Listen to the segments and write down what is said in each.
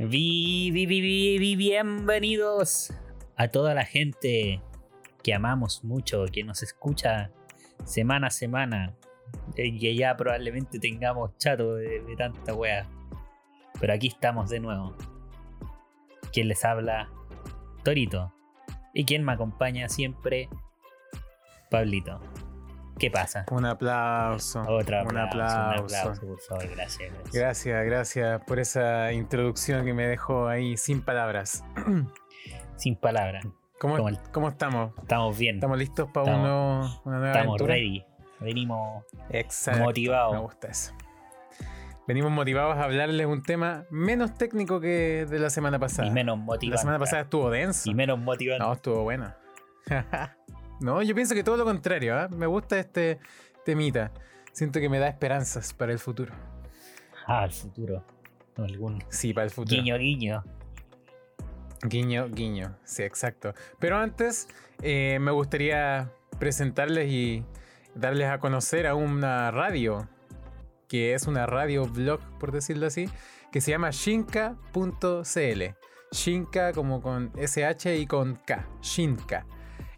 Vi, vi, vi, vi, bienvenidos a toda la gente que amamos mucho, que nos escucha semana a semana. eh, Que ya probablemente tengamos chato de, de tanta wea. Pero aquí estamos de nuevo. Quien les habla, Torito. Y quien me acompaña siempre, Pablito. ¿Qué pasa? Un aplauso. Otra un aplauso, aplauso. un aplauso, por favor, gracias. gracias. Gracias, gracias por esa introducción que me dejó ahí sin palabras. Sin palabras. ¿Cómo, cómo estamos? Estamos bien. ¿Estamos listos para Estamos- uno- una nueva Estamos aventura? ready. Venimos Exacto. motivados. Me gusta eso. Venimos motivados a hablarles un tema menos técnico que de la semana pasada. y menos motivantes. la semana pasada estuvo denso. Y menos motivante. No, estuvo buena. no, yo pienso que todo lo contrario. ¿ah? Me gusta este temita. Siento que me da esperanzas para el futuro. Ah, el futuro. Algún Sí, para el futuro. guiño, guiño. Guiño, guiño. Sí, exacto. Pero antes, eh, me gustaría presentarles y darles a conocer a una radio, que es una radio blog, por decirlo así, que se llama shinka.cl. Shinka como con SH y con K. Shinka.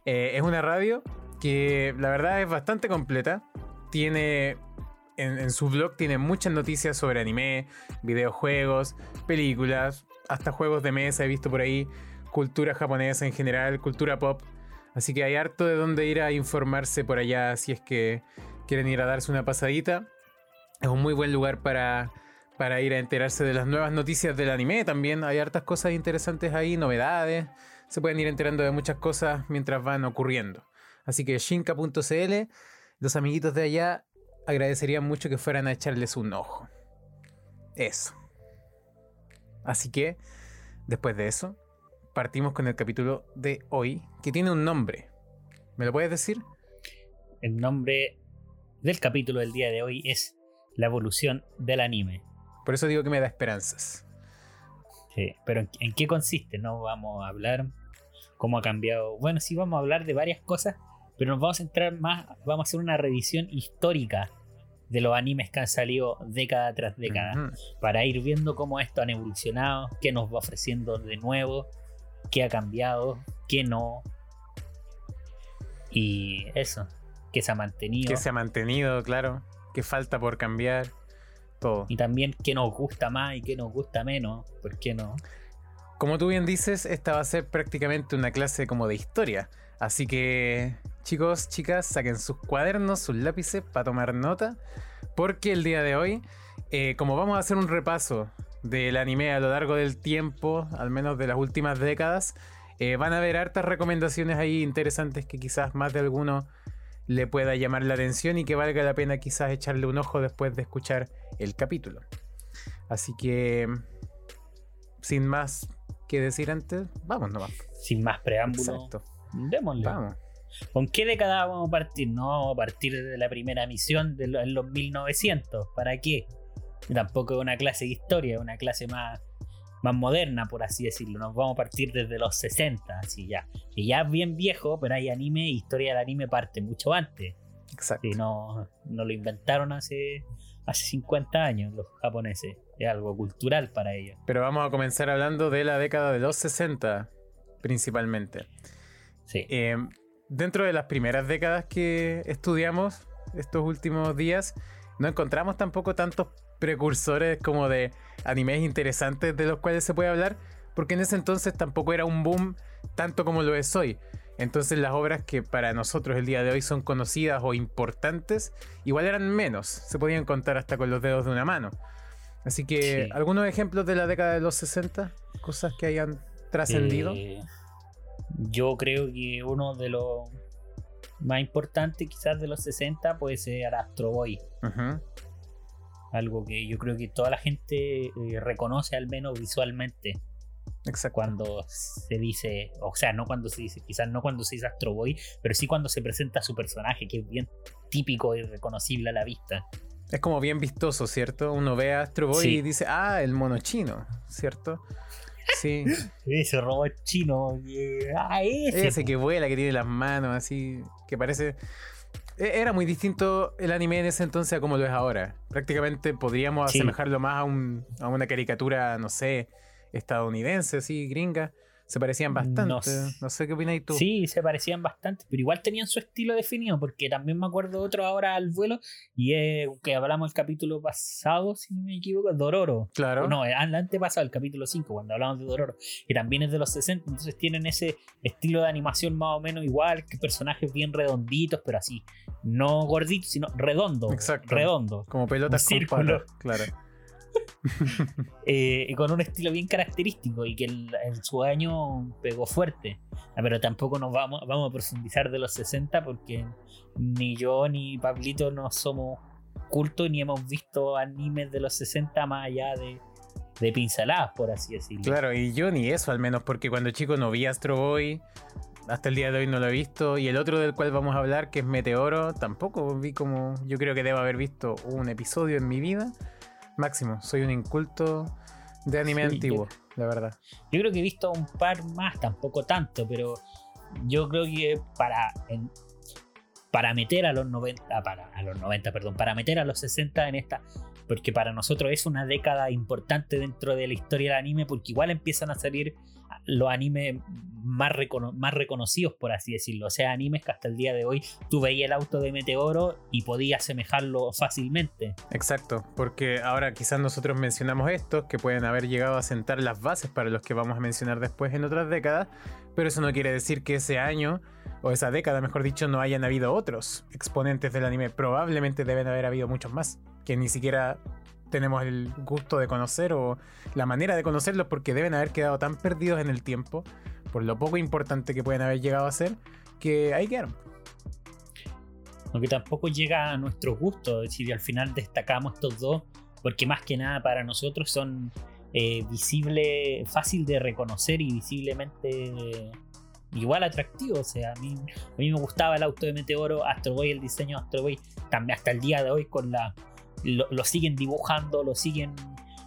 Eh, es una radio que la verdad es bastante completa. Tiene. En, en su blog tiene muchas noticias sobre anime, videojuegos, películas, hasta juegos de mesa he visto por ahí, cultura japonesa en general, cultura pop. Así que hay harto de dónde ir a informarse por allá si es que quieren ir a darse una pasadita. Es un muy buen lugar para, para ir a enterarse de las nuevas noticias del anime también. Hay hartas cosas interesantes ahí, novedades. Se pueden ir enterando de muchas cosas mientras van ocurriendo. Así que shinka.cl, los amiguitos de allá agradecerían mucho que fueran a echarles un ojo. Eso. Así que, después de eso, partimos con el capítulo de hoy, que tiene un nombre. ¿Me lo puedes decir? El nombre del capítulo del día de hoy es La evolución del anime. Por eso digo que me da esperanzas. Sí, pero ¿en, qué consiste? No vamos a hablar cómo ha cambiado. Bueno, sí vamos a hablar de varias cosas, pero nos vamos a centrar más, vamos a hacer una revisión histórica de los animes que han salido década tras década. Para ir viendo cómo esto han evolucionado, qué nos va ofreciendo de nuevo, qué ha cambiado, qué no. Y eso, qué se ha mantenido. Que se ha mantenido, claro. Que falta por cambiar. Todo. Y también qué nos gusta más y qué nos gusta menos. ¿Por qué no? Como tú bien dices, esta va a ser prácticamente una clase como de historia. Así que, chicos, chicas, saquen sus cuadernos, sus lápices para tomar nota. Porque el día de hoy, eh, como vamos a hacer un repaso del anime a lo largo del tiempo, al menos de las últimas décadas, eh, van a haber hartas recomendaciones ahí interesantes que quizás más de alguno le pueda llamar la atención y que valga la pena quizás echarle un ojo después de escuchar el capítulo. Así que, sin más que decir antes, vamos nomás. Sin más preámbulos, Exacto. démosle. Vamos. ¿Con qué década vamos a partir? No vamos a partir de la primera misión de lo- en los 1900. ¿Para qué? Y tampoco es una clase de historia, es una clase más, más moderna, por así decirlo. Nos vamos a partir desde los 60, así ya. Que ya es bien viejo, pero hay anime, historia del anime parte mucho antes. Exacto. Y no, no lo inventaron hace, hace 50 años los japoneses. Es algo cultural para ellos. Pero vamos a comenzar hablando de la década de los 60, principalmente. Sí. Eh, dentro de las primeras décadas que estudiamos estos últimos días, no encontramos tampoco tantos precursores como de animes interesantes de los cuales se puede hablar, porque en ese entonces tampoco era un boom tanto como lo es hoy. Entonces las obras que para nosotros el día de hoy son conocidas o importantes, igual eran menos, se podían contar hasta con los dedos de una mano. Así que, Sí. algunos ejemplos de la década de los 60, cosas que hayan trascendido. Eh, yo creo que uno de los más importantes quizás de los 60 puede ser Astro Boy. Algo que yo creo que toda la gente eh, reconoce al menos visualmente Exacto. cuando se dice, o sea, no cuando se dice, quizás no cuando se dice Astro Boy, pero sí cuando se presenta su personaje, que es bien típico y reconocible a la vista. Es como bien vistoso, ¿cierto? Uno ve a Astro Boy Sí. y dice, ah, el mono chino, ¿cierto? Sí. Ese robot chino, ah, ese. Ese que vuela, que tiene las manos así, que parece... E- Era muy distinto el anime en ese entonces a como lo es ahora. Prácticamente podríamos Sí. asemejarlo más a, un- a una caricatura, no sé, estadounidenses, sí, gringas, se parecían bastante. No sé qué opinas tú. Sí, se parecían bastante, pero igual tenían su estilo definido, porque también me acuerdo otro ahora al vuelo, y es que hablamos el capítulo pasado, si no me equivoco, Dororo. Claro. No, el antepasado, el capítulo 5, cuando hablamos de Dororo, que también es de los 60, entonces tienen ese estilo de animación más o menos igual, que personajes bien redonditos, pero así, no gorditos, sino redondo. Exacto. Redondo. Como pelotas con patas, claro. eh, y con un estilo bien característico y que el- en su año pegó fuerte. Ah, Pero tampoco nos vamos, vamos a profundizar de los 60 porque ni yo ni Pablito no somos cultos ni hemos visto animes de los 60 más allá de, de pinceladas, por así decirlo. Claro, y yo ni eso al menos, porque cuando chico no vi Astro Boy, hasta el día de hoy no lo he visto, y el otro del cual vamos a hablar, que es Meteoro, tampoco vi como, yo creo que debo haber visto un episodio en mi vida, máximo, soy un inculto de anime Sí, antiguo, la verdad. Yo creo que he visto un par más, tampoco tanto, pero yo creo que para, en- para meter a los 90, para, a los 90, perdón, para meter a los 60 en esta, porque para nosotros es una década importante dentro de la historia del anime, porque igual empiezan a salir los animes más, recono- más reconocidos, por así decirlo. O sea, animes que hasta el día de hoy tú veías el auto de Meteoro y podías asemejarlo fácilmente. Exacto, porque ahora quizás nosotros mencionamos estos que pueden haber llegado a sentar las bases para los que vamos a mencionar después en otras décadas, pero eso no quiere decir que ese año, o esa década mejor dicho, no hayan habido otros exponentes del anime. Probablemente deben haber habido muchos más, que ni siquiera tenemos el gusto de conocer o la manera de conocerlos porque deben haber quedado tan perdidos en el tiempo, por lo poco importante que pueden haber llegado a ser, que ahí quedaron. Aunque tampoco llega a nuestro gusto, es decir, al final destacamos estos dos, porque más que nada para nosotros son eh, visible, fácil de reconocer y visiblemente igual atractivos. O sea, a mí, a mí me gustaba el auto de Meteoro, Astro Boy, el diseño de Astro Boy, también hasta el día de hoy con la lo, lo siguen dibujando, lo siguen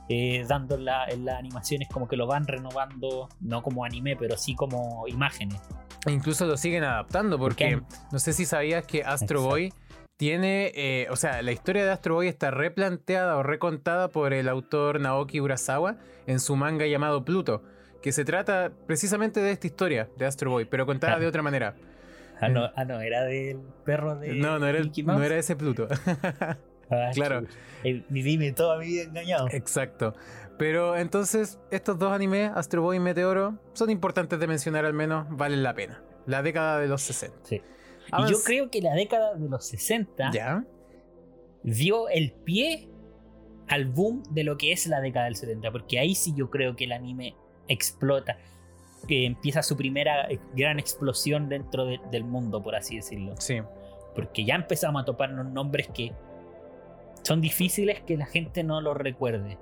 eh, dando en, la- en las animaciones, como que lo van renovando, no como anime, pero sí como imágenes. Incluso lo siguen adaptando porque Porque no sé si sabías que Astro Exacto. Boy tiene, eh, o sea, la historia de Astro Boy está replanteada o recontada por el autor Naoki Urasawa en su manga llamado Pluto, que se trata precisamente de esta historia de Astro Boy, pero contada Ah. de otra manera. Ah, no, ah, no, era del perro de. No, no era, el- no era ese Pluto. Ah, claro. chuta. Eh, dime, toda mi vida engañado. Exacto. Pero entonces, estos dos animes, Astro Boy y Meteoro, son importantes de mencionar al menos, valen la pena. La década de los 60. Sí. Y yo creo que la década de los 60 ¿Ya? dio el pie al boom de lo que es la década del 70, porque ahí sí yo creo que el anime explota, que empieza su primera eh, gran explosión dentro de- del mundo, por así decirlo. Sí. Porque ya empezamos a toparnos nombres que son difíciles que la gente no los recuerde.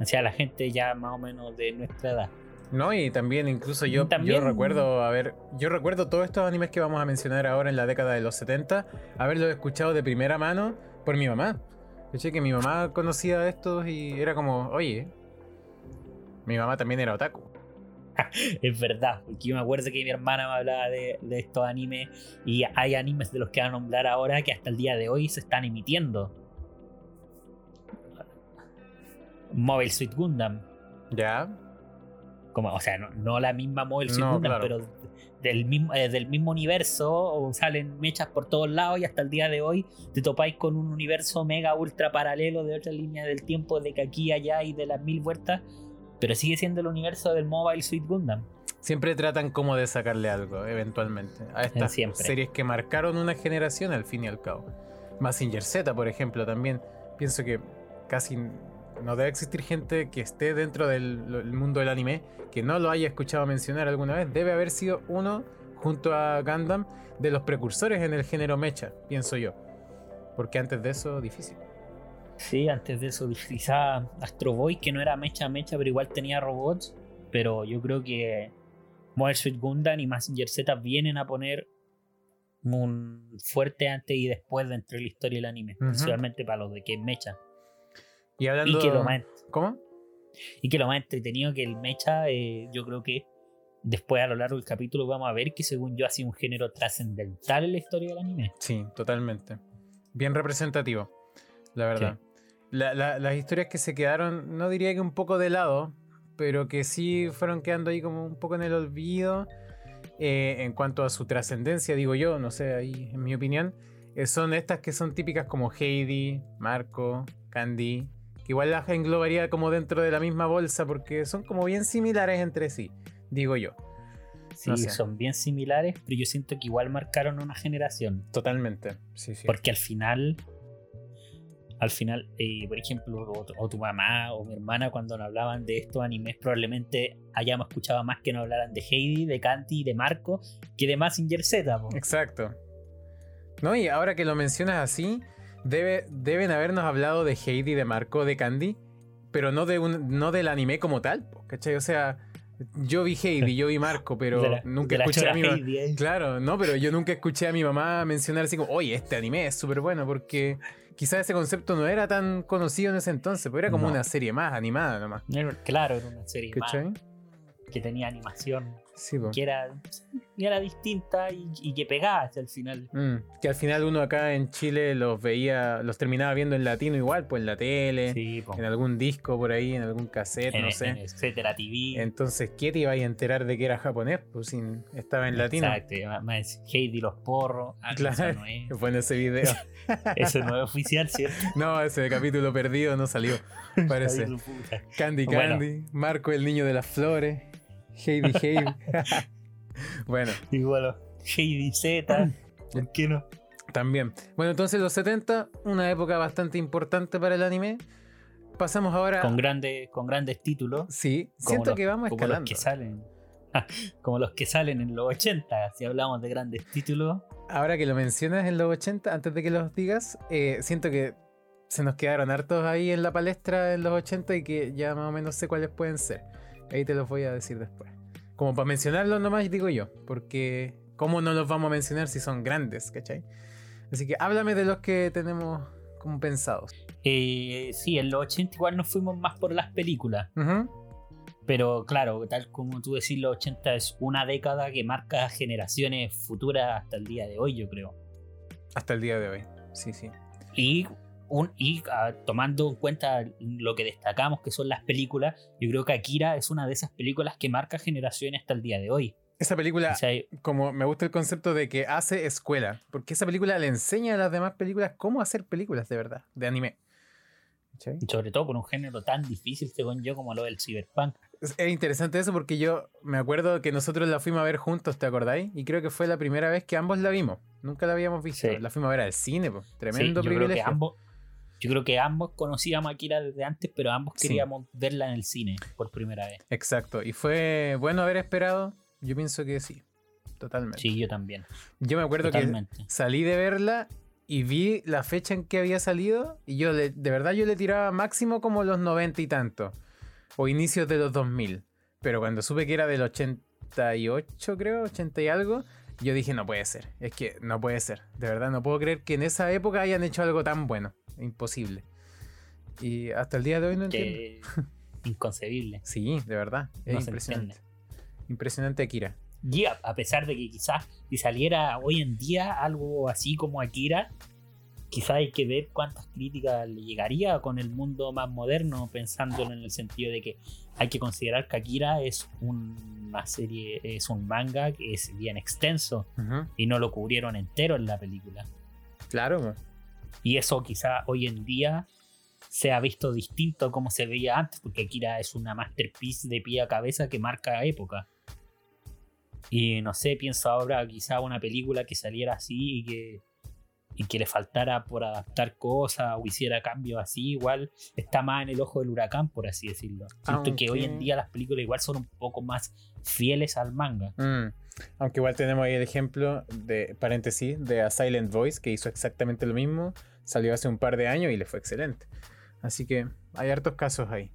O sea, la gente ya más o menos de nuestra edad. No, y también incluso yo, También- yo recuerdo, a ver, yo recuerdo todos estos animes que vamos a mencionar ahora en la década de los 70, haberlos escuchado de primera mano por mi mamá. Caché que mi mamá conocía estos y era como, oye, mi mamá también era otaku. Es verdad, porque yo me acuerdo que mi hermana me hablaba de, de estos animes y hay animes de los que van a nombrar ahora que hasta el día de hoy se están emitiendo. Mobile Suit Gundam, ¿Ya? como, o sea, no, no la misma Mobile Suit No, Gundam, claro. pero del mismo, eh, del mismo universo, o salen mechas por todos lados y hasta el día de hoy te topáis con un universo mega ultra paralelo de otra línea del tiempo, de que aquí, allá y de las mil vueltas, pero sigue siendo el universo del Mobile Suit Gundam. Siempre tratan como de sacarle algo, eventualmente, a estas Siempre. series que marcaron una generación al fin y al cabo. Mazinger Z, por ejemplo, también pienso que casi no debe existir gente que esté dentro del mundo del anime que no lo haya escuchado mencionar alguna vez. Debe haber sido uno, junto a Gundam, de los precursores en el género mecha, pienso yo. Porque antes de eso, difícil. Sí, antes de eso, quizá Astro Boy, que no era mecha mecha, pero igual tenía robots. Pero yo creo que Mobile Suit Gundam y Mazinger Z vienen a poner un fuerte antes y después dentro de la historia del anime, Ujú. principalmente para los de que es mecha. Y hablando... Y que lo más, ¿Cómo? y que lo más entretenido que el mecha, eh, yo creo que después a lo largo del capítulo vamos a ver que según yo ha sido un género trascendental en la historia del anime. Sí, totalmente. Bien representativo, la verdad. La- la- las historias que se quedaron, no diría que un poco de lado, pero que sí fueron quedando ahí como un poco en el olvido. eh, en cuanto a su trascendencia, digo yo, no sé, ahí en mi opinión, eh, son estas que son típicas como Heidi, Marco, Candy, que igual las englobaría como dentro de la misma bolsa porque son como bien similares entre sí, digo yo. Sí, No sé. son bien similares, pero yo siento que igual marcaron una generación. Totalmente, sí, sí. Porque al final, al final, eh, por ejemplo, o, tu- o tu mamá o mi hermana cuando nos hablaban de estos animes, probablemente hayamos escuchado más que nos hablaran de Heidi, de Kanti, de Marco, que de Mazinger Z. po. Exacto. No, y ahora que lo mencionas así, debe, deben habernos hablado de Heidi, de Marco, de Candy, pero no, de un, no del anime como tal, po, ¿cachai? O sea, yo vi Heidi, yo vi Marco, pero la- nunca escuché a mi mamá. Eh. Claro, no, pero yo nunca escuché a mi mamá mencionar así como, oye, este anime es súper bueno, porque quizás ese concepto no era tan conocido en ese entonces, pero era como No. una serie más animada nomás. Claro, era una serie más que tenía animación, Sí, que era, era distinta y, y que pegaba hasta el final. Mm, que al final uno acá en Chile los veía, los terminaba viendo en latino igual, pues en la tele, Sí, en algún disco por ahí, en algún cassette, en, no sé. en etcétera TV. Entonces, ¿qué te iba a enterar de que era japonés? Pues si estaba en latino. Exacto, además Heidi los porros. Ah, Claro. eso no es, en ese video. eso no es oficial, ¿cierto? no, ese capítulo perdido no salió. Parece. Puta. Candy Bueno. Candy, Marco el niño de las flores, Heidi Heidi. bueno, Y bueno, Heidi Z, ¿por qué no? también. Bueno, entonces los 70, una época bastante importante para el anime. Pasamos ahora. Con grandes, con grandes títulos. Sí, como siento los- que vamos como escalando. los que salen. Como los que salen en los 80, si hablamos de grandes títulos. Ahora que lo mencionas en los 80, antes de que los digas, eh, siento que se nos quedaron hartos ahí en la palestra en los 80 y que ya más o menos sé cuáles pueden ser. Ahí te los voy a decir después. Como para mencionarlos nomás, digo yo, porque ¿cómo no los vamos a mencionar si son grandes, cachai? Así que háblame de los que tenemos como pensados. Eh, sí, en los 80 igual nos fuimos más por las películas. Ujú. Pero claro, tal como tú decís, los 80 es una década que marca generaciones futuras hasta el día de hoy, yo creo. Hasta el día de hoy. Sí, sí. Y, un, y ah, tomando en cuenta lo que destacamos, que son las películas, yo creo que Akira es una de esas películas que marca generaciones hasta el día de hoy. Esa película, O sea, como me gusta el concepto de que hace escuela, porque esa película le enseña a las demás películas cómo hacer películas de verdad, de anime. Sobre todo por un género tan difícil, según yo, como lo del cyberpunk. Es es interesante eso porque yo me acuerdo que nosotros la fuimos a ver juntos, ¿te acordáis? Y creo que fue la primera vez que ambos la vimos. Nunca la habíamos visto. Sí. La fuimos a ver al cine. Sí, tremendo yo creo que privilegio. ambos. Yo creo que ambos conocíamos a Akira desde antes, pero ambos Sí. queríamos verla en el cine por primera vez. Exacto. Y fue bueno haber esperado. Yo pienso que sí. Totalmente. Sí, yo también. Yo me acuerdo que salí de verla y vi la fecha en que había salido y yo le- de verdad yo le tiraba máximo como los 90 y tanto o inicios de los 2000 pero cuando supe que era del 88 creo 80 y algo yo dije no puede ser es que no puede ser de verdad no puedo creer que en esa época hayan hecho algo tan bueno imposible y hasta el día de hoy no entiendo inconcebible. sí de verdad es No se impresionante impresionante Akira Y a, a pesar de que quizás si saliera hoy en día algo así como Akira, quizás hay que ver cuántas críticas le llegaría con el mundo más moderno, pensándolo en el sentido de que hay que considerar que Akira es una serie, es un manga que es bien extenso y no lo cubrieron entero en la película. claro. Y eso quizá hoy en día se ha visto distinto como se veía antes, porque Akira es una masterpiece de pie a cabeza que marca época. Y no sé, pienso ahora quizá una película que saliera así y que, y que le faltara por adaptar cosas o hiciera cambios así, igual está más en el ojo del huracán, por así decirlo. Siento que hoy en día las películas igual son un poco más fieles al manga. Mm. Aunque igual tenemos ahí el ejemplo de, paréntesis, de A Silent Voice, que hizo exactamente lo mismo, salió hace un par de años y le fue excelente. Así que hay hartos casos ahí.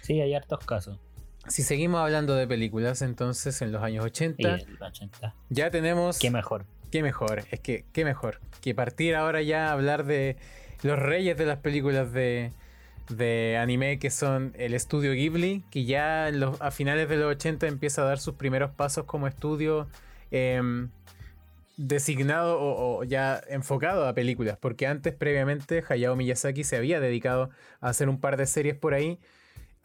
Sí, hay hartos casos. Si seguimos hablando de películas, entonces en los años Y 80 el 80. ya tenemos... Qué mejor. Qué mejor, es que qué mejor que partir ahora ya a hablar de los reyes de las películas de, de anime que son el estudio Ghibli, que ya los- a finales de los 80 empieza a dar sus primeros pasos como estudio em, designado o ya enfocado a películas, porque antes previamente Hayao Miyazaki se había dedicado a hacer un par de series por ahí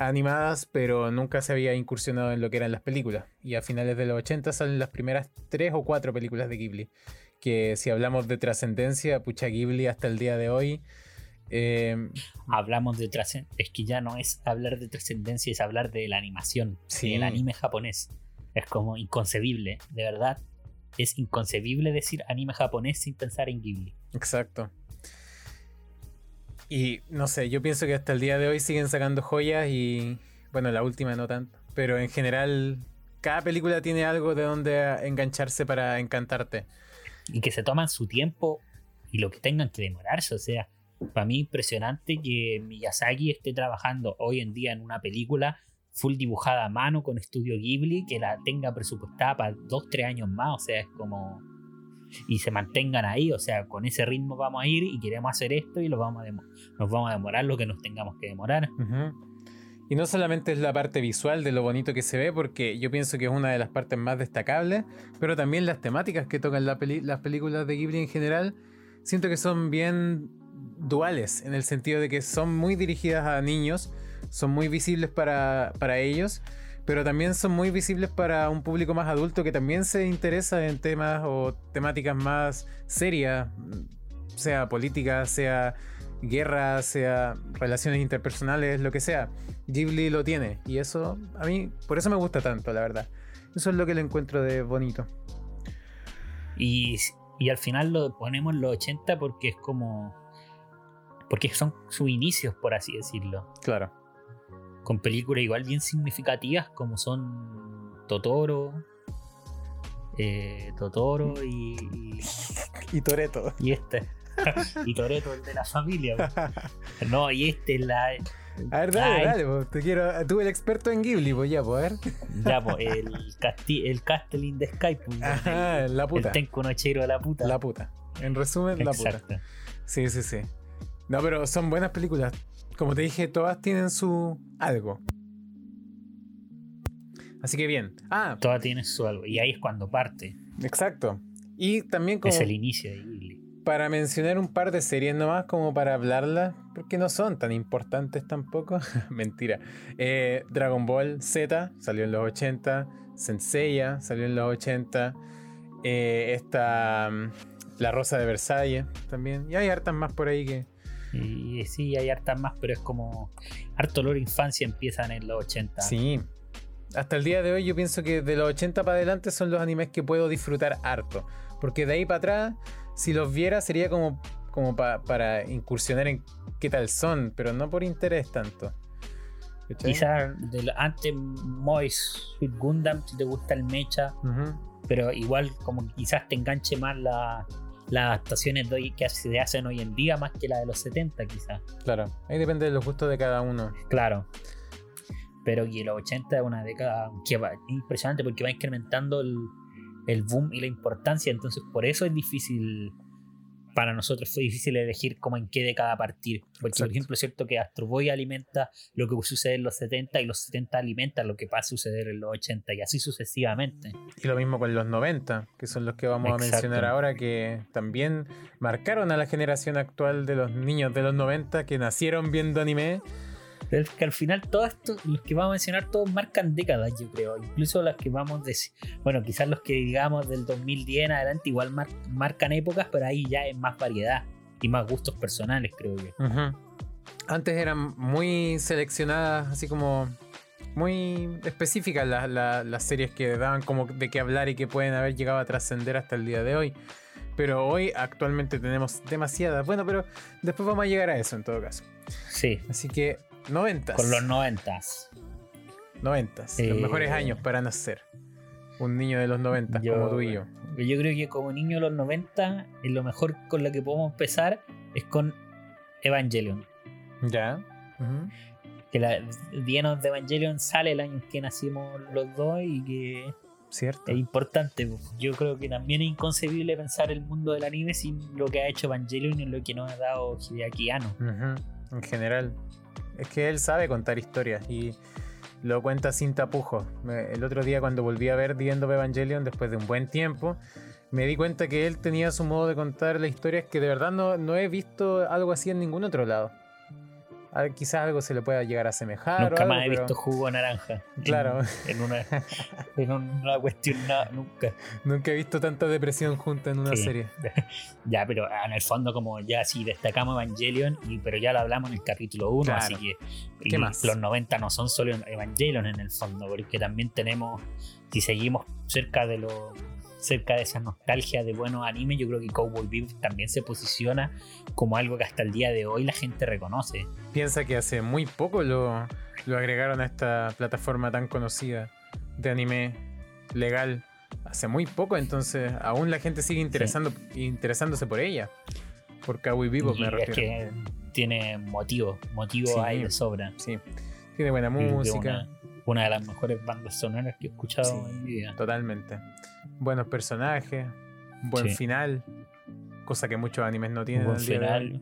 animadas, pero nunca se había incursionado en lo que eran las películas. Y a finales de los 80 salen las primeras tres o cuatro películas de Ghibli. Que si hablamos de trascendencia, pucha Ghibli hasta el día de hoy. eh, Hablamos de trascendencia. Es que ya no es hablar de trascendencia, es hablar de la animación. Sí. Del anime japonés. Es como inconcebible. De verdad. Es inconcebible decir anime japonés sin pensar en Ghibli. exacto. Y no sé, yo pienso que hasta el día de hoy siguen sacando joyas y bueno, la última no tanto. Pero en general, cada película tiene algo de donde engancharse para encantarte. y que se toman su tiempo y lo que tengan que demorarse. O sea, para mí impresionante que Miyazaki esté trabajando hoy en día en una película full dibujada a mano con estudio Ghibli, que la tenga presupuestada para dos, tres años más. O sea, es como... Y se mantengan ahí, o sea, con ese ritmo vamos a ir y queremos hacer esto y lo vamos a nos vamos a demorar lo que nos tengamos que demorar. Ujú. Y no solamente es la parte visual de lo bonito que se ve, porque yo pienso que es una de las partes más destacables, pero también las temáticas que tocan la peli- las películas de Ghibli en general, siento que son bien duales, en el sentido de que son muy dirigidas a niños, son muy visibles para, para ellos, pero también son muy visibles para un público más adulto que también se interesa en temas o temáticas más serias, sea política, sea guerra, sea relaciones interpersonales, lo que sea. Ghibli lo tiene y eso a mí, por eso me gusta tanto, la verdad. Eso es lo que le encuentro de bonito. Y, y al final lo ponemos en los 80 porque es como... Porque son sus inicios, por así decirlo. Claro. Con películas igual bien significativas como son Totoro, eh, Totoro y, y, Y Toreto. y este. y Toreto, el de la familia. No, y este es la. A ver, dale, Ay. dale, po. te quiero. Tú el experto en Ghibli, pues ya, pues a ver. Ya, po, el, casti el Castle in the Sky. po, Ajá, la puta. el Tenku no Chiro de la puta. La puta. En resumen, la puta. Sí, sí, sí. No, pero son buenas películas. Como te dije, todas tienen su algo. Así que bien. Ah, Toda tiene su algo. Y ahí es cuando parte. exacto. Y también como Es el inicio de Ghibli. para mencionar un par de series nomás, como para hablarlas, porque no son tan importantes tampoco. Mentira. Eh, Dragon Ball Z salió en los 80. Senseiya salió en los 80. Eh, esta. mm, La Rosa de Versalles también. Y hay hartas más por ahí que. Y sí, hay hartas más, pero es como. Harto olor infancia empiezan en los 80. Sí. Hasta el día de hoy yo pienso que de los 80 para adelante son los animes que puedo disfrutar harto. Porque de ahí para atrás, si los viera sería como, como pa- para incursionar en qué tal son, pero no por interés tanto. Quizás antes Mois Sweet Gundam, si te gusta el mecha, pero igual como quizás te enganche más la- las adaptaciones de hoy, que se hacen hoy en día más que la de los 70 quizás. Claro, ahí depende de los gustos de cada uno. Claro. Pero que los 80 es una década que va, impresionante porque va incrementando el, el boom y la importancia. Entonces, por eso es difícil. Para nosotros fue difícil elegir como en qué década partir. Porque, Exacto. por ejemplo, es cierto que Astro Boy alimenta lo que sucede en los 70 y los 70 alimentan lo que va a suceder en los 80 y así sucesivamente. Y lo mismo con los 90, que son los que vamos a mencionar ahora, que también marcaron a la generación actual de los niños de los 90 que nacieron viendo anime. Pero es que al final todo esto, los que vamos a mencionar, todos marcan décadas, yo creo. Incluso las que vamos de... Bueno, quizás los que digamos del 2010 en adelante igual mar- marcan épocas, pero ahí ya es más variedad y más gustos personales, creo yo. Antes eran muy seleccionadas, así como muy específicas las, las- las series que daban como de qué hablar y que pueden haber llegado a trascender hasta el día de hoy. Pero hoy actualmente tenemos demasiadas. Bueno, pero después vamos a llegar a eso en todo caso. Sí, Así que noventas. con los noventas. Noventas. Eh, Los mejores años para nacer. Un niño de los noventas Yo- como tú y yo. Yo creo que como niño de los 90, eh, lo mejor con lo que podemos empezar es con Evangelion. Ya. Que la Dienos de Evangelion sale el año en que nacimos los dos y que Cierto. es importante. Yo creo que también es inconcebible pensar el mundo del anime sin lo que ha hecho Evangelion y lo que nos ha dado Hideaki Anno. En general. Es que él sabe contar historias y lo cuenta sin tapujos. El otro día cuando volví a ver The Evangelion después de un buen tiempo, me di cuenta que él tenía su modo de contar las historias que de verdad no, no he visto algo así en ningún otro lado. Quizás algo se le pueda llegar a asemejar. Nunca más he visto jugo naranja. Claro. En, una, en una cuestión, nunca. Nunca he visto tanta depresión junta en una serie. ya, pero en el fondo, como ya sí destacamos Evangelion, y, pero ya lo hablamos en el capítulo 1, así que. ¿Qué más? Los 90 no son solo Evangelion en el fondo, porque también tenemos, si seguimos cerca de lo cerca de esa nostalgia de buenos animes, yo creo que Cowboy Bebop también se posiciona como algo que hasta el día de hoy la gente reconoce. Piensa que hace muy poco lo, lo agregaron a esta plataforma tan conocida de anime legal. Hace muy poco, entonces aún la gente sigue interesando, interesándose por ella. Por Cowboy Bebop me refiero. Es que tiene motivo, motivo ahí de sobra. Sí, tiene buena música. Una, de las mejores bandas sonoras que he escuchado en mi vida. Totalmente buenos personajes, buen final, cosa que muchos animes no tienen. Buen final.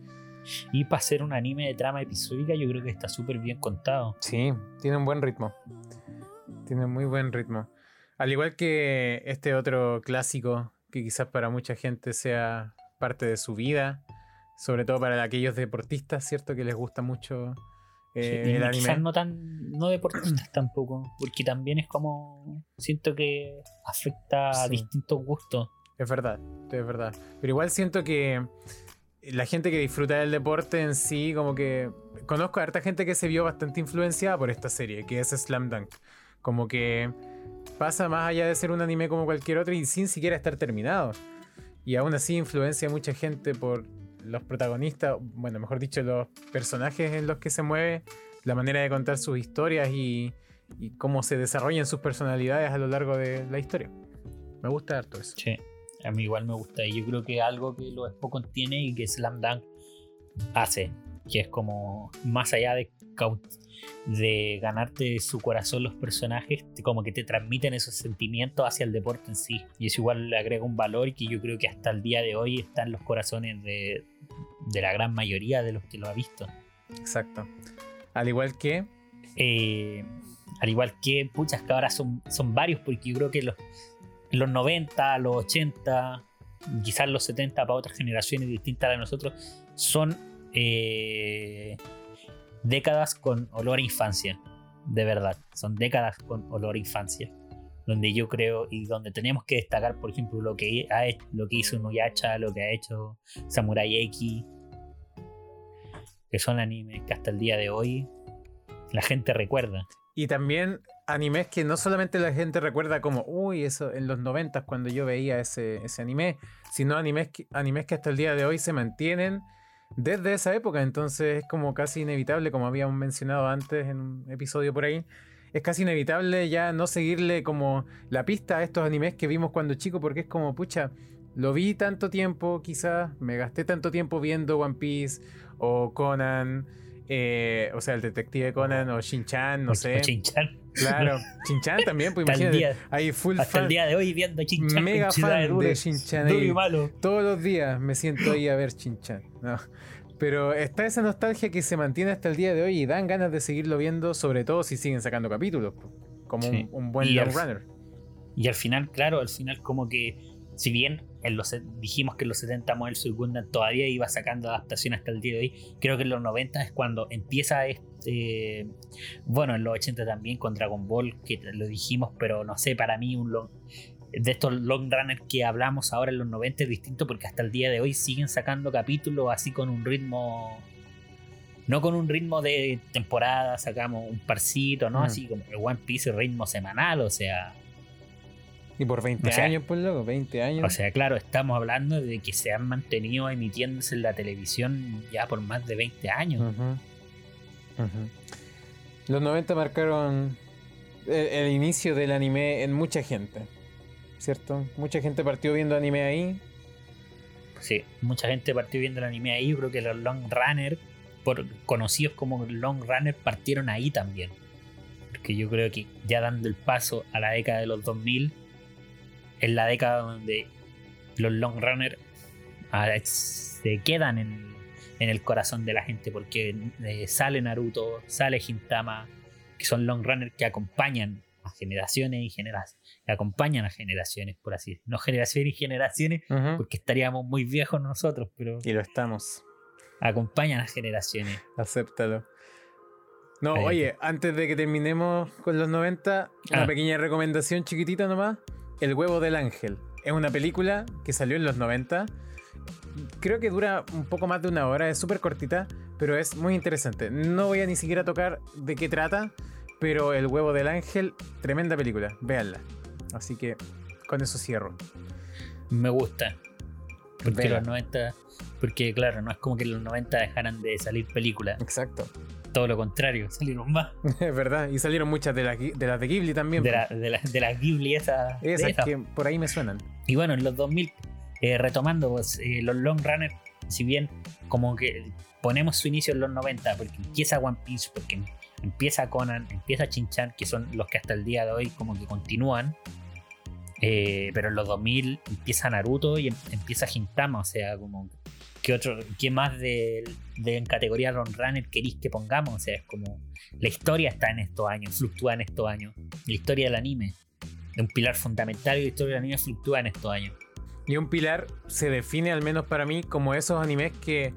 Y para ser un anime de trama episódica, yo creo que está súper bien contado. Sí, tiene un buen ritmo. Tiene muy buen ritmo. Al igual que este otro clásico, que quizás para mucha gente sea parte de su vida, sobre todo para aquellos deportistas, ¿cierto? Que les gusta mucho eh, el anime. no tan no deportistas tampoco, porque también es como siento que afecta a distintos gustos. Es verdad, es verdad. Pero igual siento que la gente que disfruta del deporte en sí, como que conozco a harta gente que se vio bastante influenciada por esta serie, que es Slam Dunk. Como que pasa más allá de ser un anime como cualquier otro y sin siquiera estar terminado. Y aún así influencia a mucha gente por los protagonistas, bueno, mejor dicho, los personajes en los que se mueve, la manera de contar sus historias y, cómo se desarrollan sus personalidades a lo largo de la historia. Me gusta harto eso. Sí, a mí igual me gusta. Y yo creo que algo que lo Expo contiene y que Slam Dunk hace, que es como más allá de, de ganarte su corazón los personajes, como que te transmiten esos sentimientos hacia el deporte en sí. Y eso igual le agrega un valor que yo creo que hasta el día de hoy está en los corazones de, de la gran mayoría de los que lo ha visto. Exacto. Al igual que. Eh, al igual que, puchas que ahora son, son varios, porque yo creo que los, los 90, los 80, quizás los 70 para otras generaciones distintas de nosotros, son eh, décadas con olor a infancia. De verdad, son décadas con olor a infancia. Donde yo creo y donde tenemos que destacar, por ejemplo, lo que, ha, lo que hizo Nuyacha, lo que ha hecho Samurai X, que son animes que hasta el día de hoy la gente recuerda. Y también animes que no solamente la gente recuerda como, uy, eso en los 90 cuando yo veía ese, ese anime, sino animes que, animes que hasta el día de hoy se mantienen desde esa época. Entonces es como casi inevitable, como habíamos mencionado antes en un episodio por ahí, es casi inevitable ya no seguirle como la pista a estos animes que vimos cuando chico, porque es como, pucha, lo vi tanto tiempo, quizás, me gasté tanto tiempo viendo One Piece o Conan, eh, o sea, el detective Conan o Shin-Chan, no sé. Shin-Chan. Claro, Shin-Chan también, pues imagínate. Hay full hasta el día de hoy viendo Shin-Chan. Mega fan de Shin-Chan. Todos los días me siento ahí a ver Shin-Chan. Pero está esa nostalgia que se mantiene hasta el día de hoy y dan ganas de seguirlo viendo, sobre todo si siguen sacando capítulos, como un, buen long runner. Y al final, claro, al final como que, si bien en los, dijimos que en los 70 Moel Gundam todavía iba sacando adaptaciones hasta el día de hoy. Creo que en los 90 es cuando empieza este. Bueno, en los 80 también con Dragon Ball, que lo dijimos, pero no sé, para mí un long, de estos long runners que hablamos ahora en los 90 es distinto porque hasta el día de hoy siguen sacando capítulos así con un ritmo. No con un ritmo de temporada, sacamos un parcito, ¿no? Mm. Así como el One Piece ritmo semanal, o sea y por 20 años, pues loco, 20 años. O sea, claro, estamos hablando de que se han mantenido emitiéndose en la televisión ya por más de 20 años. Los 90 marcaron el, inicio del anime en mucha gente, ¿cierto? Mucha gente partió viendo anime ahí. Sí, mucha gente partió viendo el anime ahí. Yo creo que los Long Runner, por, conocidos como Long Runner, partieron ahí también. Porque yo creo que ya dando el paso a la década de los 2000 en la década donde los long runners ah, se quedan en, el corazón de la gente porque eh, sale Naruto, sale Hintama, que son long runners que acompañan a generaciones y generaciones, que acompañan a generaciones, por así decirlo. No generaciones y generaciones, porque estaríamos muy viejos nosotros, pero... Y lo estamos. Acompañan a generaciones. Acéptalo. No, oye, antes de que terminemos con los 90, una Ah. pequeña recomendación chiquitita nomás. El huevo del ángel. Es una película que salió en los 90. Creo que dura un poco más de una hora, es súper cortita, pero es muy interesante. No voy a ni siquiera tocar de qué trata, pero El huevo del ángel, tremenda película, véanla. Así que con eso cierro. Me gusta. Porque los 90. Porque, claro, no es como que en los 90 dejaran de salir películas. Exacto. Todo lo contrario, salieron más. Es verdad. Y salieron muchas de las de, las de Ghibli también. De, la, de, la- de las Ghibli Esas esas. que por ahí me suenan. Y bueno, en los 2000, eh, retomando pues, eh, los Long Runners, si bien como que ponemos su inicio en los 90, porque empieza One Piece, porque empieza Conan, empieza Chinchan, que son los que hasta el día de hoy como que continúan. eh, pero en los 2000 empieza Naruto y em- empieza Gintama, o sea, como ¿qué otro, qué más de, de categoría Long Runner queréis que pongamos? O sea, es como la historia está en estos años, fluctúa en estos años. La historia del anime, un pilar fundamental y la historia del anime fluctúa en estos años. Y un pilar se define, al menos para mí, como esos animes que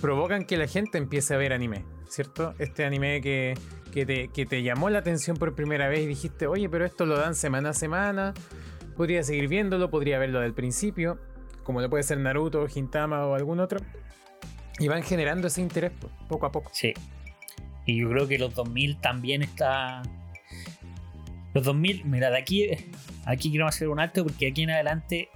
provocan que la gente empiece a ver anime, ¿cierto? Este anime que, que, te, que te llamó la atención por primera vez y dijiste, oye, pero esto lo dan semana a semana, podría seguir viéndolo, podría verlo del principio, como lo puede ser Naruto, Gintama o algún otro. Y van generando ese interés pues, poco a poco. Sí. Y yo creo que los 2000 también está. Los 2000, mira, de aquí, aquí quiero hacer un alto porque aquí en adelante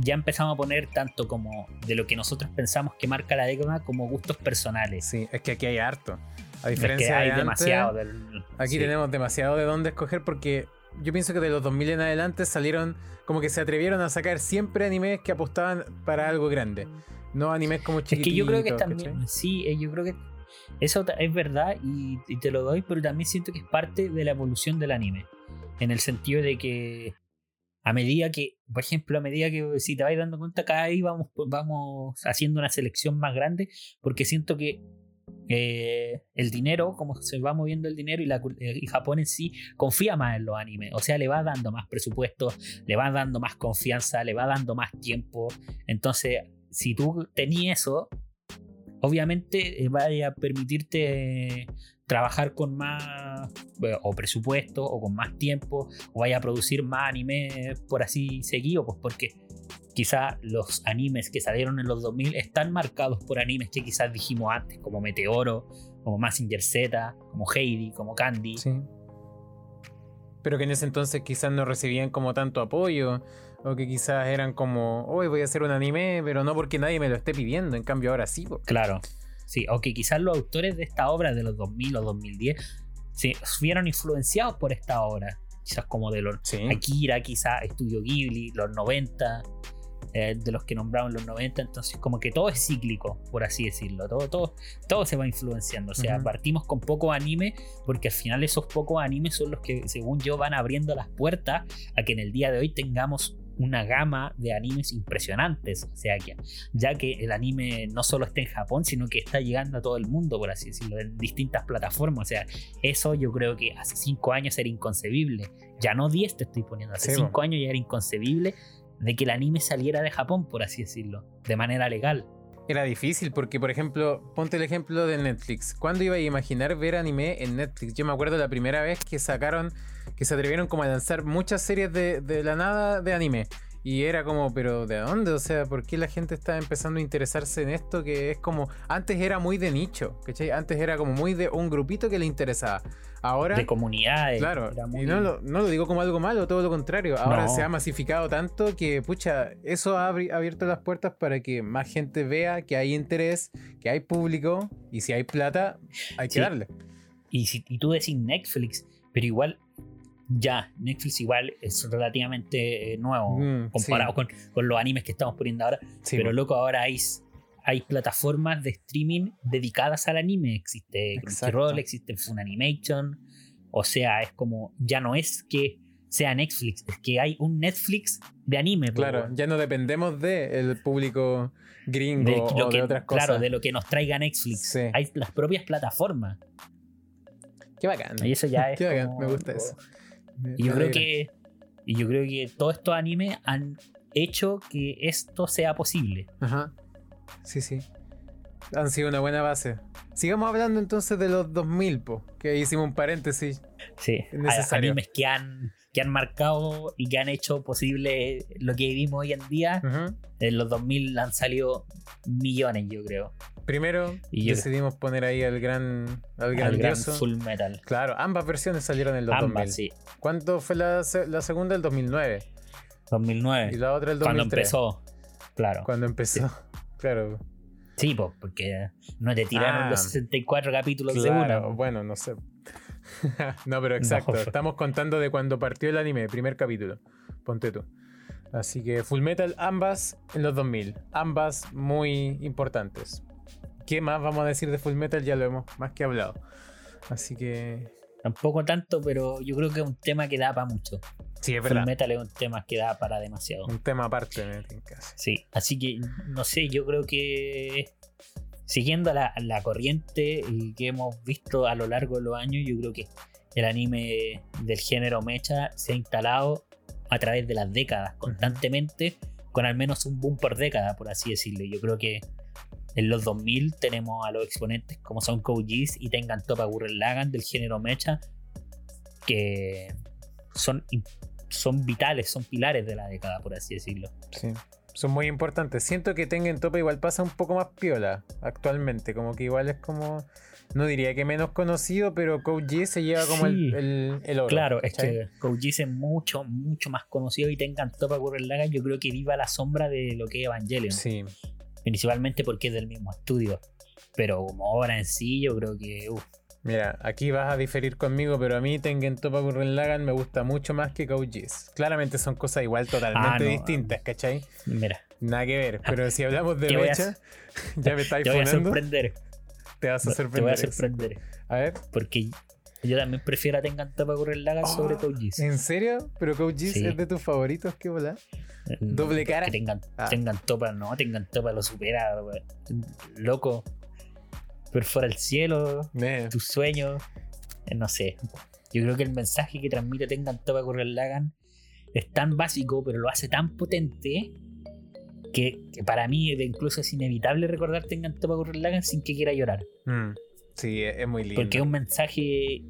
ya empezamos a poner tanto como de lo que nosotros pensamos que marca la década como gustos personales. Sí, es que aquí hay harto. A Es diferencia que hay de antes, demasiado del. Aquí sí. tenemos demasiado de dónde escoger porque yo pienso que de los 2000 en adelante salieron como que se atrevieron a sacar siempre animes que apostaban para algo grande. No animes como Es chiquititos. que yo creo que ¿cachai? también, sí, eh, yo creo que eso es verdad y, y te lo doy, pero también siento que es parte de la evolución del anime. En el sentido de que a medida que, por ejemplo, a medida que si te vas dando cuenta, cada vez vamos, vamos haciendo una selección más grande, porque siento que eh, el dinero, como se va moviendo el dinero eh, y Japón en sí confía más en los animes, o sea, le va dando más presupuesto, le va dando más confianza, le va dando más tiempo. Entonces, si tú tenías eso, obviamente eh, vaya a permitirte trabajar con más eh, o presupuesto o con más tiempo o vaya a producir más anime por así seguido, pues porque quizá los animes que salieron en los 2000 están marcados por animes que quizás dijimos antes, como Meteoro, como Massinger Z, como Heidi, como Candy. Sí. Pero que en ese entonces quizás no recibían como tanto apoyo. O que quizás eran como, hoy voy a hacer un anime, pero no porque nadie me lo esté pidiendo. En cambio, ahora sí. Claro. Sí, o que quizás los autores de esta obra de los 2000 o 2010 se vieron influenciados por esta obra. Quizás como de los Sí. Akira, quizás Estudio Ghibli, los 90, eh, de los que nombraron los 90. Entonces, como que todo es cíclico, por así decirlo. Todo, todo, todo se va influenciando. O sea, Ujú. partimos con poco anime, porque al final esos pocos animes son los que, según yo, van abriendo las puertas a que en el día de hoy tengamos una gama de animes impresionantes. O sea, que ya que el anime no solo está en Japón, sino que está llegando a todo el mundo, por así decirlo, en distintas plataformas. O sea, eso yo creo que hace 5 años era inconcebible. Ya no 10 te estoy poniendo, hace Sí, 5 bo. años ya era inconcebible de que el anime saliera de Japón, por así decirlo, de manera legal. Era difícil porque, por ejemplo, ponte el ejemplo de Netflix. ¿Cuándo iba a imaginar ver anime en Netflix? Yo me acuerdo la primera vez que sacaron, que se atrevieron como a lanzar muchas series de, la nada de anime. Y era como, pero ¿de dónde? O sea, ¿por qué la gente está empezando a interesarse en esto? Que es como, antes era muy de nicho, ¿cachai? Antes era como muy de un grupito que le interesaba. Ahora... De comunidades. Claro, muy- y no lo, no lo digo como algo malo, todo lo contrario. Ahora No. se ha masificado tanto que, pucha, eso ha abierto las puertas para que más gente vea que hay interés, que hay público y si hay plata, hay que Sí. darle. Y, si, y tú decís Netflix, pero igual, ya, Netflix igual es relativamente eh, nuevo Mm, comparado sí. con, con los animes que estamos poniendo ahora. Sí, pero loco, ahora hay, hay plataformas de streaming dedicadas al anime. Existe. Crunchyroll, existe Funimation. O sea, es como, ya no es que sea Netflix, es que hay un Netflix de anime. po, Claro, ya no dependemos del público gringo de o lo que, de otras cosas. claro, de lo que nos traiga Netflix. Sí. Hay las propias plataformas. Qué bacán. Y eso ya es. Qué bacán, como- me gusta eso. Me- Y yo creo que. Y yo creo que todos estos animes han hecho que esto sea posible. Ajá. Sí, sí. Han sido una buena base. Sigamos hablando entonces de los 2000, po, que hicimos un paréntesis. Sí, necesario. animes que han, que han marcado y que han hecho posible lo que vivimos hoy en día. En los 2000 han salido millones, yo creo. Primero decidimos poner ahí al gran al, gran Full Metal. Claro, ambas versiones salieron en los ambas, 2000. Sí. ¿Cuánto fue la, la segunda? El 2009. 2009. Y la otra el 2003. Cuando empezó. Claro. Cuando empezó. Claro. Sí, porque no te tiraron los 64 ah, capítulos de uno. Bueno, no sé. no, pero exacto. Estamos contando de cuando partió el anime, primer capítulo. Ponte tú. Así que Full Metal, ambas en los 2000. Ambas muy importantes. ¿Qué más vamos a decir de Full Metal? Ya lo hemos más que hablado. Así que. Tampoco tanto, pero yo creo que es un tema que da para mucho. Sí, es verdad. Full Metal es un tema que da para demasiado. Un tema aparte, en caso. Sí, así que no sé, yo creo que siguiendo la, la corriente que hemos visto a lo largo de los años, yo creo que el anime del género mecha se ha instalado a través de las décadas constantemente, con al menos un boom por década, por así decirlo. Yo creo que en los 2000 tenemos a los exponentes como son Kojis y Tengan Topa Gurren Lagan del género mecha, que son, son vitales, son pilares de la década, por así decirlo. Sí, son muy importantes. Siento que Tengan Topa igual pasa un poco más piola actualmente, como que igual es como no diría que menos conocido, pero Code se lleva como el, el, oro. Claro, es que Code es mucho, mucho más conocido y Tengan Topa Gurren Lagan. Yo creo que viva la sombra de lo que es Evangelion. Sí principalmente porque es del mismo estudio. Pero como obra en sí, yo creo que. Mira, aquí vas a diferir conmigo, pero a mí Tengen Topa Gurren Lagan me gusta mucho más que Kaujis. Claramente son cosas igual totalmente ah, distintas, ¿cachai? Mira. Nada que ver, pero si hablamos de mecha, ya me estáis Te voy a sorprender. Te vas a sorprender. Te voy a sorprender. A ver. Porque yo también prefiero a Tengan Topa Gurren Lagan sobre Kaujis. ¿En serio? ¿Pero Kaujis es de tus favoritos? ¿Qué bola? Doble cara. Que tengan, ah. tengan topa, no, tengan topa, lo supera, loco. Pero fuera el cielo, tus sueños, eh, no sé. Yo creo que el mensaje que transmite Tengan Topa el Lagan es tan básico, pero lo hace tan potente que, para mí incluso es inevitable recordar Tengan Topa el Lagan sin que quiera llorar. Mm. Sí, es muy lindo. Porque es un mensaje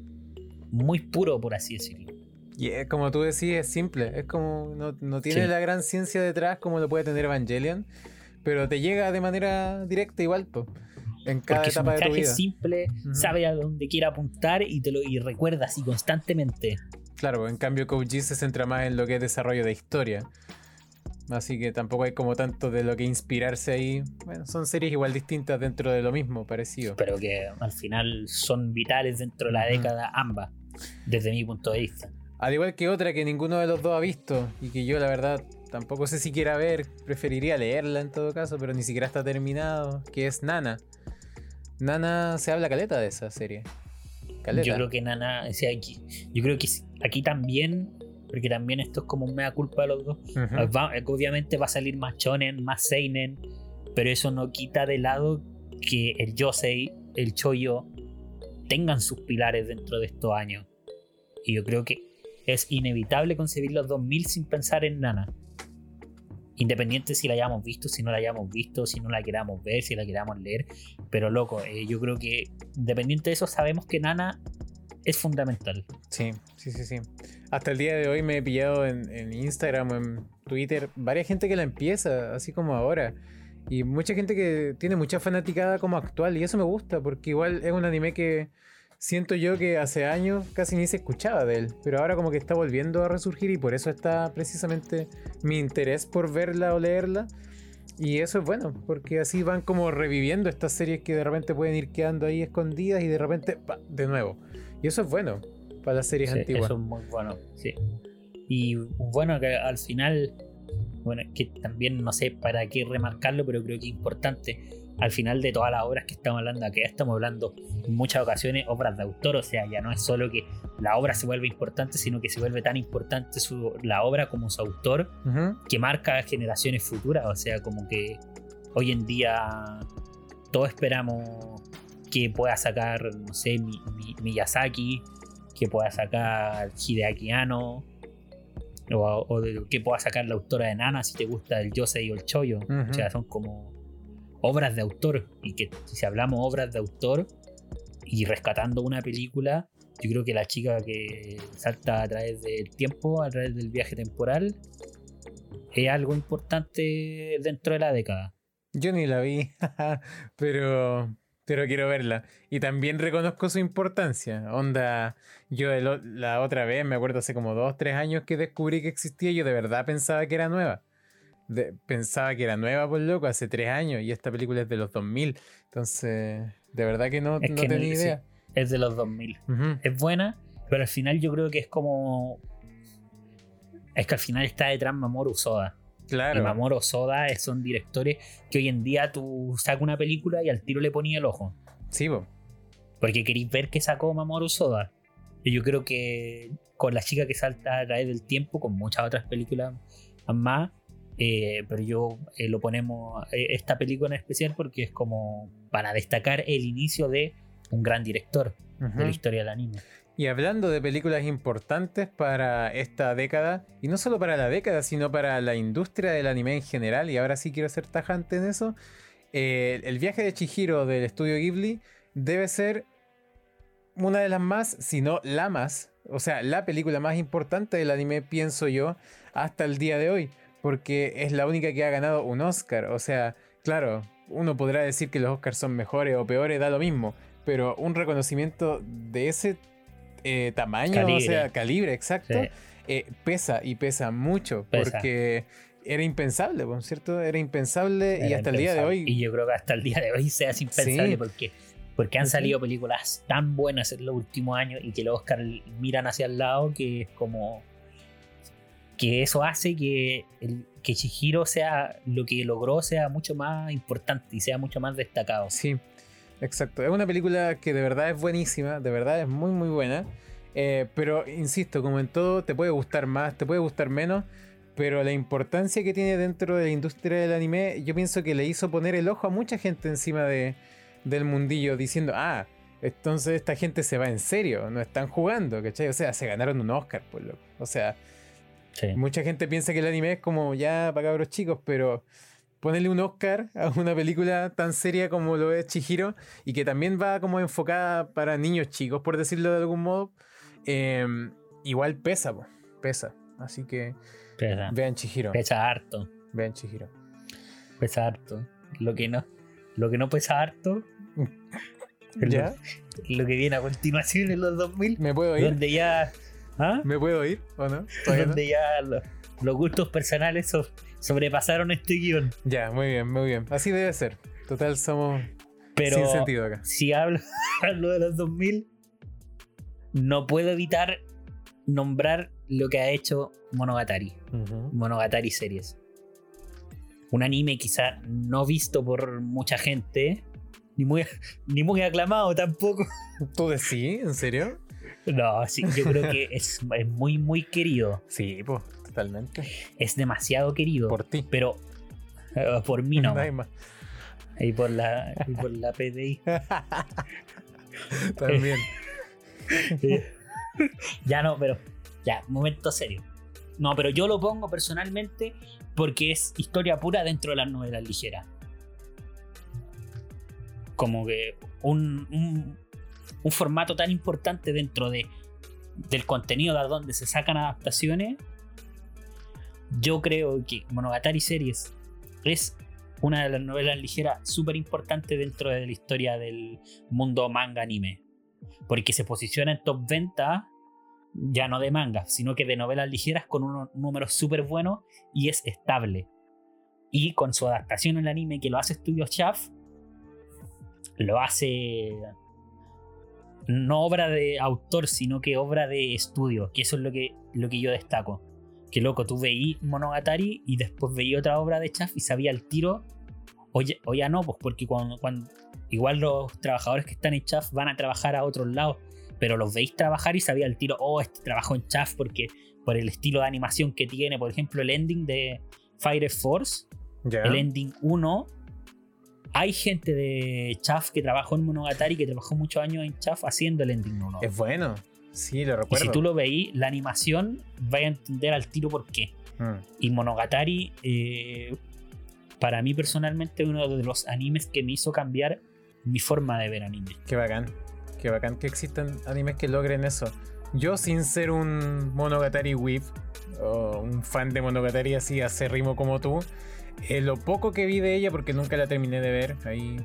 muy puro, por así decirlo. Y es como tú decís, es simple. Es como. No, tiene la gran ciencia detrás como lo puede tener Evangelion. Pero te llega de manera directa igual, pues. En cada etapa de tu vida. Simple, sabe a dónde quiere apuntar y te lo y recuerda así constantemente. Claro, en cambio Koji se centra más en lo que es desarrollo de historia. Así que tampoco hay como tanto de lo que inspirarse ahí. Bueno, son series igual distintas dentro de lo mismo, parecido. Pero que al final son vitales dentro de la década ambas, desde mi punto de vista. Al igual que otra que ninguno de los dos ha visto y que yo la verdad tampoco sé si quiera ver, preferiría leerla en todo caso, pero ni siquiera está terminado, que es Nana. Nana se habla caleta de esa serie. Caleta. Yo creo que Nana, o sea, aquí, yo creo que aquí también, porque también esto es como mea culpa de los dos. obviamente va a salir más shonen, más seinen, pero eso no quita de lado que el Yosei, el Choyo, tengan sus pilares dentro de estos años. Y yo creo que es inevitable concebir los 2000 sin pensar en Nana. Independiente si la hayamos visto, si no la hayamos visto, si no la queramos ver, si la queramos leer. Pero loco, eh, yo creo que independiente de eso, sabemos que Nana es fundamental. Sí, sí, sí, sí. Hasta el día de hoy me he pillado en, Instagram o en Twitter varias gente que la empieza, así como ahora. Y mucha gente que tiene mucha fanaticada como actual. Y eso me gusta, porque igual es un anime que siento yo que hace años casi ni se escuchaba de él, pero ahora como que está volviendo a resurgir y por eso está precisamente mi interés por verla o leerla. Y eso es bueno, porque así van como reviviendo estas series que de repente pueden ir quedando ahí escondidas y de repente, de nuevo. Y eso es bueno para las series antiguas. Eso es muy bueno, sí. Y bueno, que al final, bueno, que también no sé para qué remarcarlo, pero creo que es importante al final de todas las obras que estamos hablando aquí, estamos hablando en muchas ocasiones obras de autor, o sea, ya no es solo que la obra se vuelve importante, sino que se vuelve tan importante la obra como su autor, que marca generaciones futuras, o sea, como que hoy en día todos esperamos que pueda sacar, no sé, Miyazaki, que pueda sacar Hideaki Anno, o, que pueda sacar la autora de Nana si te gusta el Yosei o el Choyo, o sea, son como obras de autor. Y que si hablamos obras de autor y rescatando una película, yo creo que la chica que salta a través del tiempo, a través del viaje temporal, es algo importante dentro de la década. Yo ni la vi, pero, pero quiero verla. Y también reconozco su importancia. Onda, yo la otra vez, me acuerdo hace como dos, tres años que descubrí que existía, yo de verdad pensaba que era nueva. Pensaba que era nueva, por loco, hace tres años y esta película es de los 2000. Entonces, de verdad que no, no tenía idea. es de los 2000. Es buena, pero al final yo creo que es como... Es que al final está detrás Mamoru Soda. Claro. Y Mamoru Soda son directores que hoy en día tú sacas una película y al tiro le ponía el ojo. Sí, bo. Porque queréis ver qué sacó Mamoru Soda. Y yo creo que con La chica que salta a través del tiempo, con muchas otras películas más, eh, pero yo eh, lo ponemos, eh, esta película en especial, porque es como para destacar el inicio de un gran director de la historia del anime. Y hablando de películas importantes para esta década, y no solo para la década, sino para la industria del anime en general, y ahora sí quiero ser tajante en eso, el viaje de Chihiro del estudio Ghibli debe ser una de las más, si no la más, o sea, la película más importante del anime, pienso yo, hasta el día de hoy, porque es la única que ha ganado un Oscar, o sea, claro, uno podrá decir que los Oscars son mejores o peores, da lo mismo, pero un reconocimiento de ese eh, tamaño, o sea, calibre, exacto, eh, pesa y pesa mucho, porque era impensable, ¿cierto? Era impensable y hasta el día de hoy. Y yo creo que hasta el día de hoy sea impensable porque, porque han salido películas tan buenas en los últimos años y que los Oscar miran hacia el lado que es como que eso hace que, que Chihiro sea lo que logró sea mucho más importante y sea mucho más destacado. Sí, exacto. Es una película que de verdad es buenísima, de verdad es muy muy buena. Eh, pero insisto, como en todo, te puede gustar más, te puede gustar menos. Pero la importancia que tiene dentro de la industria del anime, yo pienso que le hizo poner el ojo a mucha gente encima de, del mundillo, diciendo, ah, entonces esta gente se va en serio, no están jugando, ¿cachai? O sea, se ganaron un Oscar, por loco. O sea, mucha gente piensa que el anime es como ya para cabros chicos, pero ponerle un Oscar a una película tan seria como lo es Chihiro y que también va como enfocada para niños chicos, por decirlo de algún modo, em, igual pesa, pesa. Así que pesa. vean Chihiro. Pesa harto. Vean Chihiro. Pesa harto. Lo que no, lo que no pesa harto. ¿Ya? Lo, que viene a continuación en los 2000. Me puedo ir. Donde ya. ¿Ah? ¿Me puedo ir o no? Donde ya los, gustos personales sobrepasaron este guion. Ya, muy bien, muy bien. Así debe ser. Total, somos Pero sin sentido acá. Si hablo, hablo de los 2000, no puedo evitar nombrar lo que ha hecho Monogatari. Monogatari series. Un anime quizá no visto por mucha gente, ni muy, ni muy aclamado tampoco. ¿Tú decís? ¿En serio? No, sí, yo creo que es, muy, muy querido. Sí, pues, totalmente. Es demasiado querido. Por ti. Pero eh, por mí no. Y por la, y por la PDI. También. ya no, pero ya, momento serio. No, pero yo lo pongo personalmente porque es historia pura dentro de las novelas ligeras. Como que un, un, formato tan importante dentro de, del contenido de donde se sacan adaptaciones. Yo creo que Monogatari Series es una de las novelas ligeras súper importante dentro de la historia del mundo manga anime. Porque se posiciona en top venta ya no de manga, sino que de novelas ligeras con un número súper bueno y es estable. Y con su adaptación al anime que lo hace Studio Chaff, lo hace no obra de autor, sino que obra de estudio, que eso es lo que, lo que yo destaco. Que loco, tú veí Monogatari y después veí otra obra de Chaff y sabía el tiro, o ya, no, pues porque cuando, cuando, igual los trabajadores que están en Chaff van a trabajar a otros lados pero los veis trabajar y sabía el tiro, oh, este trabajo en Chaff porque por el estilo de animación que tiene, por ejemplo, el ending de Fire Force, el ending 1, hay gente de Chaff que trabajó en Monogatari, que trabajó muchos años en Chaff haciendo el ending 1. Es bueno, sí, lo recuerdo. Y si tú lo veís, la animación, vais a entender al tiro por qué. Mm. Y Monogatari, eh, para mí personalmente uno de los animes que me hizo cambiar mi forma de ver anime. Qué bacán. Qué bacán que existan animes que logren eso. Yo sin ser un Monogatari whip o un fan de Monogatari así acérrimo como tú, eh, lo poco que vi de ella, porque nunca la terminé de ver, ahí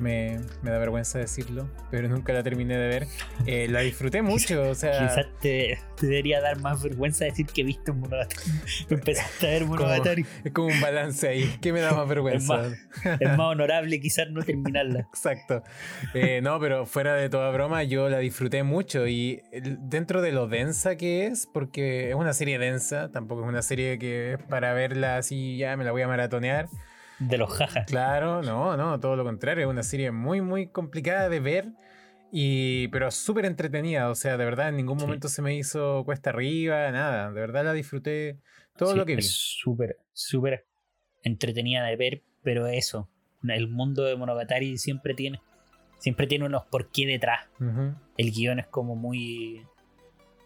me, me, da vergüenza decirlo, pero nunca la terminé de ver. Eh, la disfruté mucho, o sea. Quizás te, debería dar más vergüenza decir que viste un Monogatari. Empezaste a ver Monogatari. es como un balance ahí. ¿Qué me da más vergüenza? Es más, honorable quizás no terminarla. Exacto. Eh, no, pero fuera de toda broma, yo la disfruté mucho y dentro de lo densa que es, porque es una serie densa, tampoco es una serie que es para verla así, ya me la voy a maratonear de los jajas. Claro, no, no, todo lo contrario. Es una serie muy, muy complicada de ver. Y, pero súper entretenida, o sea, de verdad en ningún momento se me hizo cuesta arriba, nada, de verdad la disfruté todo lo que vi. Es súper, súper entretenida de ver, pero eso, el mundo de Monogatari siempre tiene, siempre tiene unos por qué detrás. El guion es como muy,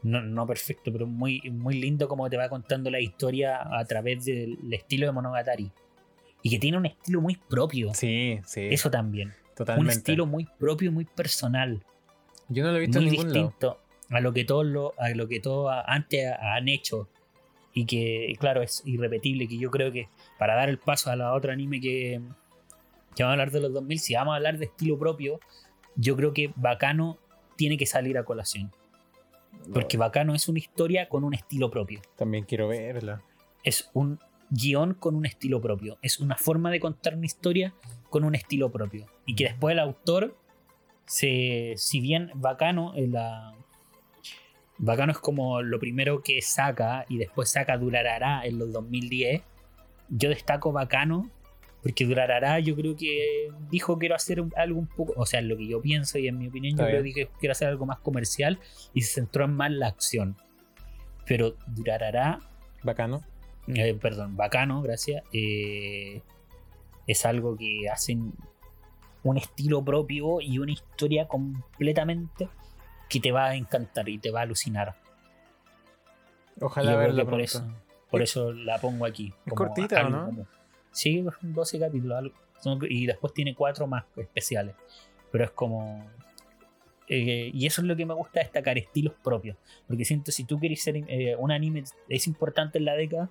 no, no, perfecto, pero muy, muy lindo como te va contando la historia a través del estilo de Monogatari y que tiene un estilo muy propio. Sí, sí. Eso también. Totalmente. Un estilo muy propio, muy personal. Yo no lo he visto muy en ningún distinto a lo que todos lo, a lo que todos antes han hecho y que claro es irrepetible que yo creo que para dar el paso a la otra anime que, que vamos a hablar de los 2000 si vamos a hablar de estilo propio yo creo que Bacano tiene que salir a colación porque Bacano es una historia con un estilo propio también quiero verla es un guion con un estilo propio. Es una forma de contar una historia con un estilo propio. Y que después el autor, se, si bien bacano, eh, la, bacano es como lo primero que saca y después saca Durarará en los 2010. Yo destaco bacano porque Durarará yo creo que dijo quiero hacer algo un poco, o sea, lo que yo pienso y en mi opinión yo creo que quiero hacer algo más comercial y se centró en más la acción. Pero Durarará... Bacano eh, perdón, bacano, gracias, eh, es algo que hacen un estilo propio y una historia completamente que te va a encantar y te va a alucinar. Ojalá verla por eso, por eso la pongo aquí. Es cortita, ¿no? sí, 12 capítulos y después tiene cuatro más especiales. Pero es como eh, y eso es lo que me gusta destacar, estilos propios. Porque siento si tú quieres ser un anime es importante en la década,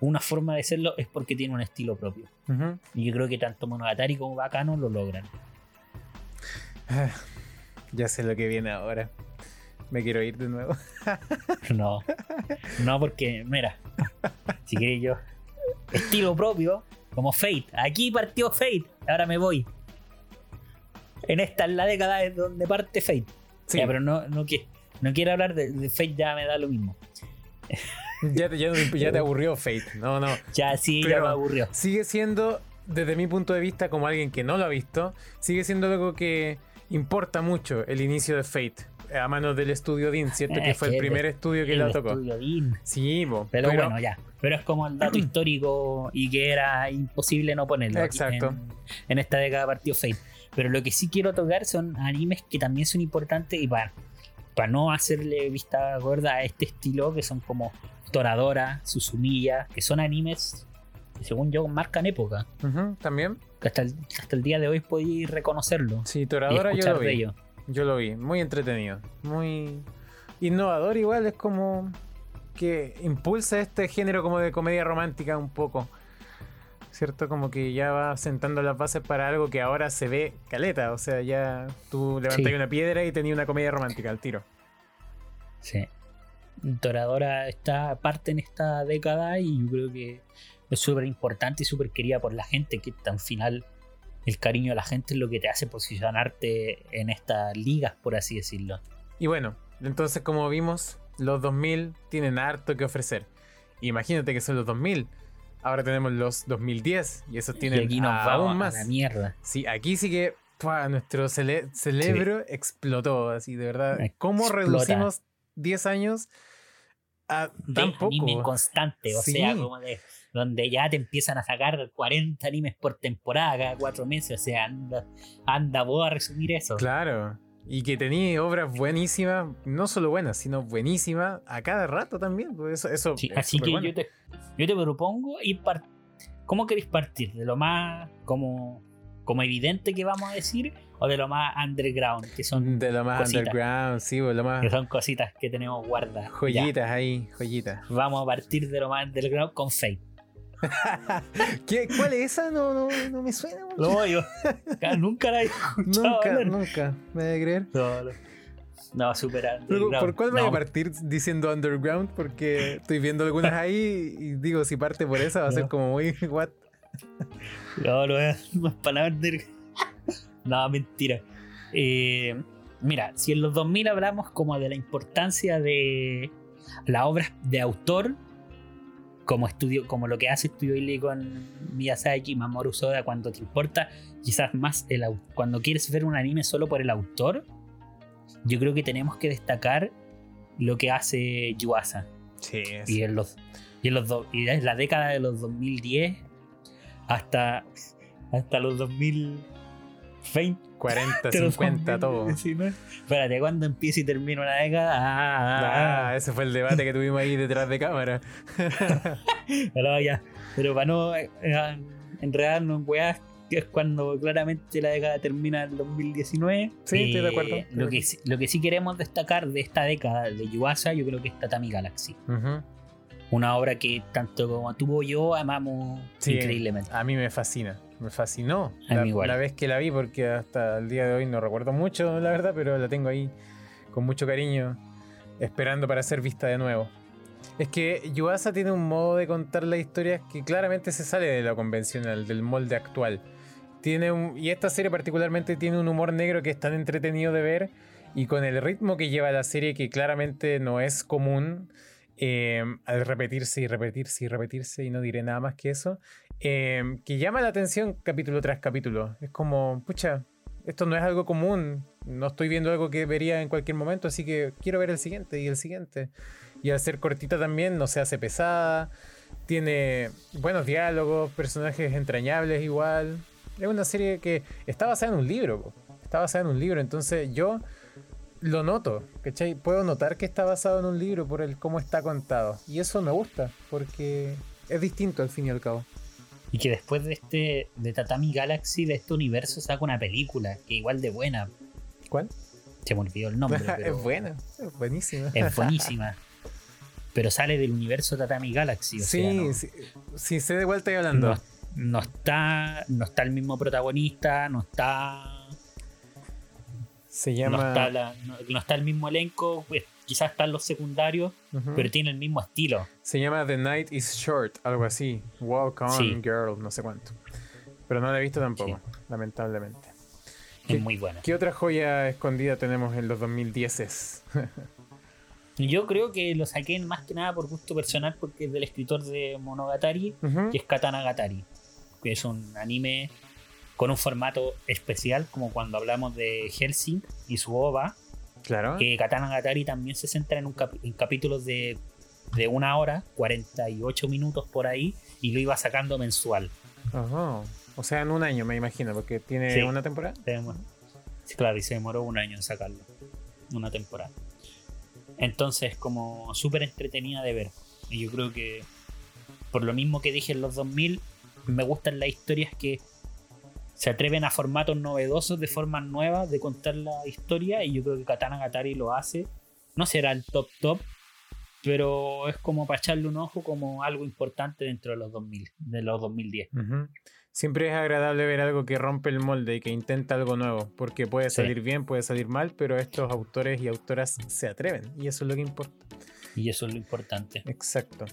una forma de serlo es porque tiene un estilo propio. Y yo creo que tanto Monogatari como Bacano lo logran. Ah, ya sé lo que viene ahora. Me quiero ir de nuevo. no. No, porque, mira, si queréis yo. Estilo propio, como Fate. Aquí partió Fate, ahora me voy. En esta es la década es donde parte Fate. Sí. pero no, no, no quiero hablar de, de Fate, ya me da lo mismo. Ya, te aburrió Fate, no, no. Ya sí, ya me aburrió. Sigue siendo, desde mi punto de vista, como alguien que no lo ha visto, sigue siendo algo que importa mucho el inicio de Fate. A manos del estudio Dean, ¿cierto? que fue el primer estudio que la tocó. Sí, pero, bueno, ya. Pero es como el dato histórico y que era imposible no ponerlo. Exacto. En, esta década partió Fate. Pero lo que sí quiero tocar son animes que también son importantes y para, para no hacerle vista gorda a este estilo, que son como Toradora, Susumiya, que son animes que según yo marcan época. También. hasta el, día de hoy podéis reconocerlo. Sí, Toradora yo lo vi. Yo lo vi, muy entretenido, muy innovador igual, es como que impulsa este género como de comedia romántica un poco. ¿Cierto? Como que ya va sentando las bases para algo que ahora se ve caleta. O sea, ya tú levantas una piedra y tenías una comedia romántica al tiro. Sí. Toradora está parte en esta década y yo creo que es súper importante y súper querida por la gente, que al final el cariño de la gente es lo que te hace posicionarte en estas ligas, por así decirlo. Y bueno, entonces como vimos, los 2000 tienen harto que ofrecer. Imagínate que son los 2000. Ahora tenemos los 2010 y esos tienen aquí aún más. la mierda. Sí, aquí sí que nuestro cerebro explotó, así de verdad. ¿Cómo reducimos 10 años Ah, tampoco. anime constante, o sea, como de donde ya te empiezan a sacar 40 animes por temporada cada cuatro meses, o sea, anda, anda vos a resumir eso. Claro, y que tenía obras buenísimas, no solo buenas, sino buenísimas a cada rato también. Pues eso, eso así que yo, te, yo te propongo ir ¿Cómo queréis partir? ¿De lo más como, como evidente que vamos a decir? ¿O de lo más underground? Que son, De lo más cositas. underground, sí, pues, lo más. que son cositas que tenemos guardadas. Joyitas ahí, joyitas. Vamos a partir de lo más underground con Fate. ¿Qué, ¿Cuál es esa? No, no, no me suena mucho. Lo odio. Ca- Nunca la he escuchado. Nunca, hablar. nunca. ¿Me de creer? No, no. No, super underground. ¿Por cuál voy a partir diciendo underground? Porque estoy viendo algunas ahí y digo, si parte por esa va a ser como muy what. No, no es no es palabras de. No, mentira. Eh, mira, si en los 2000 hablamos como de la importancia de las obras de autor, como estudio, como lo que hace Estudio Ghibli con Miyazaki, Mamoru Soda, cuando te importa quizás más el cuando quieres ver un anime solo por el autor, yo creo que tenemos que destacar lo que hace Yuasa. Sí, Y en los y en los do- y en la década de los 2010 hasta hasta los 2020 40, de los 50, todo. 2019. Espérate, ¿cuándo empieza y termina una década? Ah, ah, Ah, ese fue el debate que tuvimos ahí detrás de cámara. ah. Pero ya. Pero para no eh, eh, enredarnos en weas, que es cuando claramente la década termina en 2019. Sí, estoy de eh, acuerdo, estoy de Lo que, sí- lo que sí queremos destacar de esta década de Yuasa, yo creo que es Tatami Galaxy. Ujú. Una obra que tanto como tú o yo amamos Sí, increíblemente. A mí me fascina. Me fascinó la, la vez que la vi, porque hasta el día de hoy no recuerdo mucho, la verdad, pero la tengo ahí con mucho cariño, esperando para ser vista de nuevo. Es que Yuasa tiene un modo de contar las historias que claramente se sale de lo convencional, del molde actual. Tiene un, y esta serie particularmente tiene un humor negro que es tan entretenido de ver y con el ritmo que lleva la serie que claramente no es común eh, al repetirse y repetirse y repetirse y no diré nada más que eso eh, que llama la atención capítulo tras capítulo. Es como, pucha, esto no es algo común. No estoy viendo algo que vería en cualquier momento, así que quiero ver el siguiente y el siguiente. Y al ser cortita también, no se hace pesada. Tiene buenos diálogos, personajes entrañables igual. Es una serie que está basada en un libro. Está basada en un libro, entonces yo lo noto, ¿cachai? Puedo notar que está basado en un libro por el cómo está contado. Y eso me gusta, porque es distinto al fin y al cabo. Y que después de este de Tatami Galaxy, de este universo, saca una película que igual de buena. ¿Cuál? Se me olvidó el nombre. pero es buena, es buenísima. Es buenísima. Pero sale del universo Tatami Galaxy. O sí, sea, no, sí, sí, sé de cuál estoy hablando. no, no está, no está el mismo protagonista, no está. Se No llama. está, la- no- no está el mismo elenco, pues, quizás están los secundarios, pero tiene el mismo estilo. Se llama The Night is Short, algo así. Walk on, Sí. girl, no sé cuánto. Pero no la he visto tampoco, lamentablemente. ¿Qué- Es muy buena. ¿Qué otra joya escondida tenemos en los 2010s? Yo creo que lo saqué más que nada por gusto personal porque es del escritor de Monogatari, Ujú. que es Katana Gatari, que es un anime con un formato especial, como cuando hablamos de Helsing y su OVA, Claro. que Katana Gatari también se centra en, un cap- en capítulos de, de una hora, 48 minutos por ahí, y lo iba sacando mensual. Ajá. O sea, en un año, me imagino, porque tiene Sí. una temporada. Sí, claro, y se demoró un año en sacarlo, una temporada. Entonces, como súper entretenida de ver. Y yo creo que, por lo mismo que dije en los 2000, me gustan las historias que se atreven a formatos novedosos, de formas nuevas de contar la historia. Y yo creo que Katana Gatari lo hace. No será el top top, pero es como para echarle un ojo como algo importante dentro de los 2000, de los 2010. Ujú. Siempre es agradable ver algo que rompe el molde y que intenta algo nuevo, porque puede Sí. salir bien, puede salir mal, pero estos autores y autoras se atreven y eso es lo que importa. Y eso es lo importante. Exacto.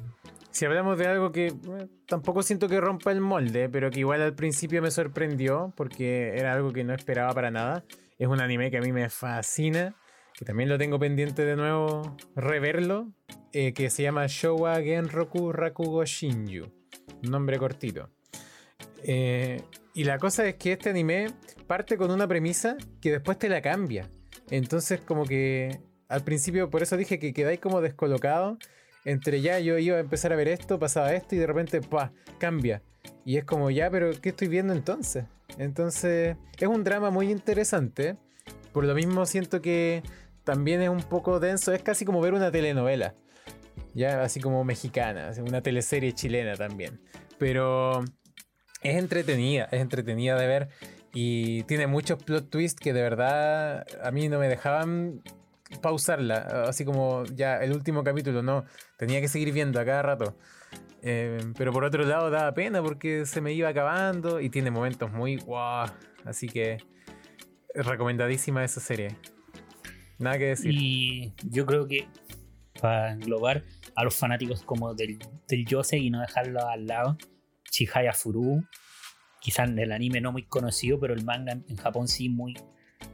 Si hablamos de algo que eh, tampoco siento que rompa el molde, pero que igual al principio me sorprendió porque era algo que no esperaba para nada, es un anime que a mí me fascina, que también lo tengo pendiente de nuevo reverlo, eh, que se llama Showa Genroku Rakugo Shinju. Nombre cortito. Eh, y la cosa es que este anime parte con una premisa que después te la cambia. Entonces como que al principio, por eso dije que quedáis como descolocado entre ya yo iba a empezar a ver esto, pasaba esto y de repente, pa, cambia. Y es como ya, pero ¿qué estoy viendo entonces? Entonces es un drama muy interesante. Por lo mismo siento que también es un poco denso, es casi como ver una telenovela. Ya, así como mexicana, una teleserie chilena también. Pero Es entretenida, es entretenida de ver. Y tiene muchos plot twists que de verdad a mí no me dejaban pausarla. Así como ya el último capítulo, no. Tenía que seguir viendo a cada rato. Eh, pero por otro lado daba pena porque se me iba acabando y tiene momentos muy guau. Así que recomendadísima esa serie. Nada que decir. Y yo creo que para englobar a los fanáticos como del, del y no dejarlo al lado, Chihaya Furu, quizás el anime no muy conocido, pero el manga en, Japón sí muy,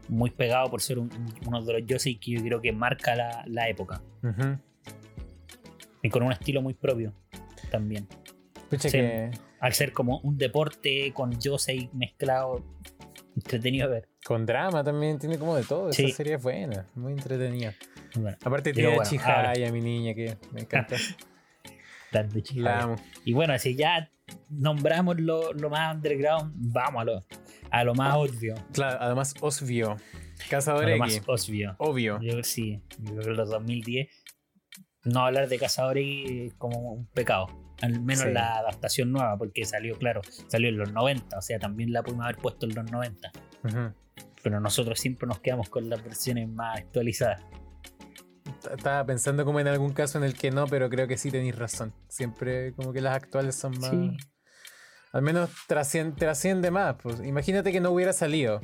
muy pegado por ser uno de los Yosei que yo creo que marca la, la época. Y con un estilo muy propio también. Al ser como un deporte con Yosei mezclado, entretenido a ver. Con drama también, tiene como de todo. Esa serie es buena, muy entretenida. Aparte tiene a Chihaya, mi niña, que me encanta. La Y bueno, si ya nombramos lo, más underground, vamos a lo, a lo más obvio. Claro, además obvio. Cazador X. más obvio. Obvio. Yo sí, yo creo que los 2010 no hablar de Cazador X como un pecado. Al menos la adaptación nueva, porque salió, claro, salió en los 90, o sea, también la pudimos haber puesto en los 90. Pero nosotros siempre nos quedamos con las versiones más actualizadas. Estaba pensando como en algún caso en el que no, pero creo que sí tenéis razón. Siempre como que las actuales son más... Al menos trasciende, trasciende más. Pues. Imagínate que no hubiera salido.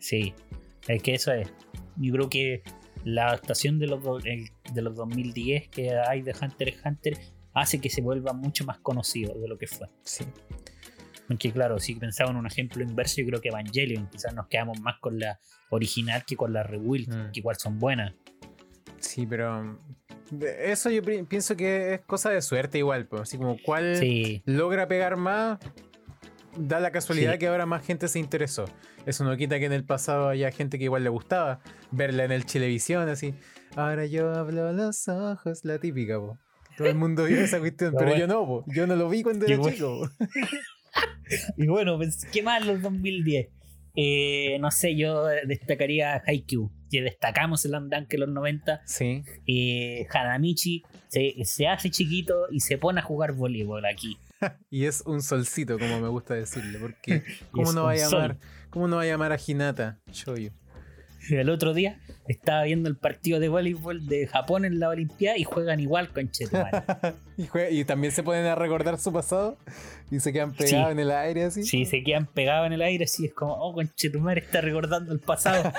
Sí, es que eso es. Yo creo que la adaptación de los, de los 2010 que hay de Hunter x Hunter hace que se vuelva mucho más conocido de lo que fue. Sí. Aunque claro, si pensaba en un ejemplo inverso, yo creo que Evangelion, quizás nos quedamos más con la original que con la rebuild, mm. que igual son buenas. Sí, pero eso yo pienso que es cosa de suerte igual, pues. así como cuál logra pegar más, da la casualidad que ahora más gente se interesó. Eso no quita que en el pasado haya gente que igual le gustaba verla en el televisión, así. Ahora yo hablo los ojos, la típica, po. Todo el mundo vio esa cuestión, pero, yo no, po. yo no lo vi cuando era chico. y bueno, pues, ¿qué más los 2010? Eh, no sé, yo destacaría Haikyuu, que destacamos el Andan que los 90. Sí. Eh, Hanamichi se, se, hace chiquito y se pone a jugar voleibol aquí. y es un solcito, como me gusta decirle, porque ¿cómo, no va, a llamar, ¿cómo no va a llamar a Hinata Shoyu? El otro día estaba viendo el partido de voleibol de Japón en la Olimpiada y juegan igual con Chetumare. y, también se ponen a recordar su pasado y se quedan pegados en el aire así. Sí, se quedan pegados en el aire así. Es como, oh, Conchetumare está recordando el pasado.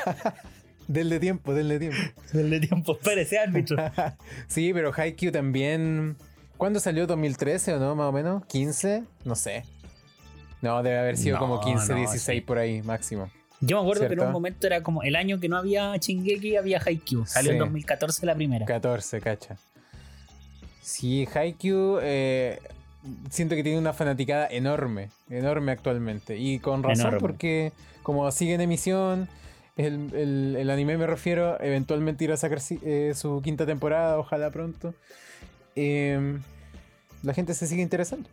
Denle tiempo, denle tiempo. denle tiempo, espérese, árbitro. sí, pero Haikyuu también. ¿Cuándo salió? ¿2013 o no? Más o menos. ¿15? No sé. No, debe haber sido como 15, 16 por ahí, máximo. Yo me acuerdo que en un momento era como el año que no había Chingeki, había Haikyuu. Salió en 2014 la primera. 14, cacha. Sí, Haikyuu eh, siento que tiene una fanaticada enorme, enorme actualmente. Y con razón porque como sigue en emisión, el, anime me refiero, eventualmente irá a sacar eh, su quinta temporada, ojalá pronto. Em, la gente se sigue interesando.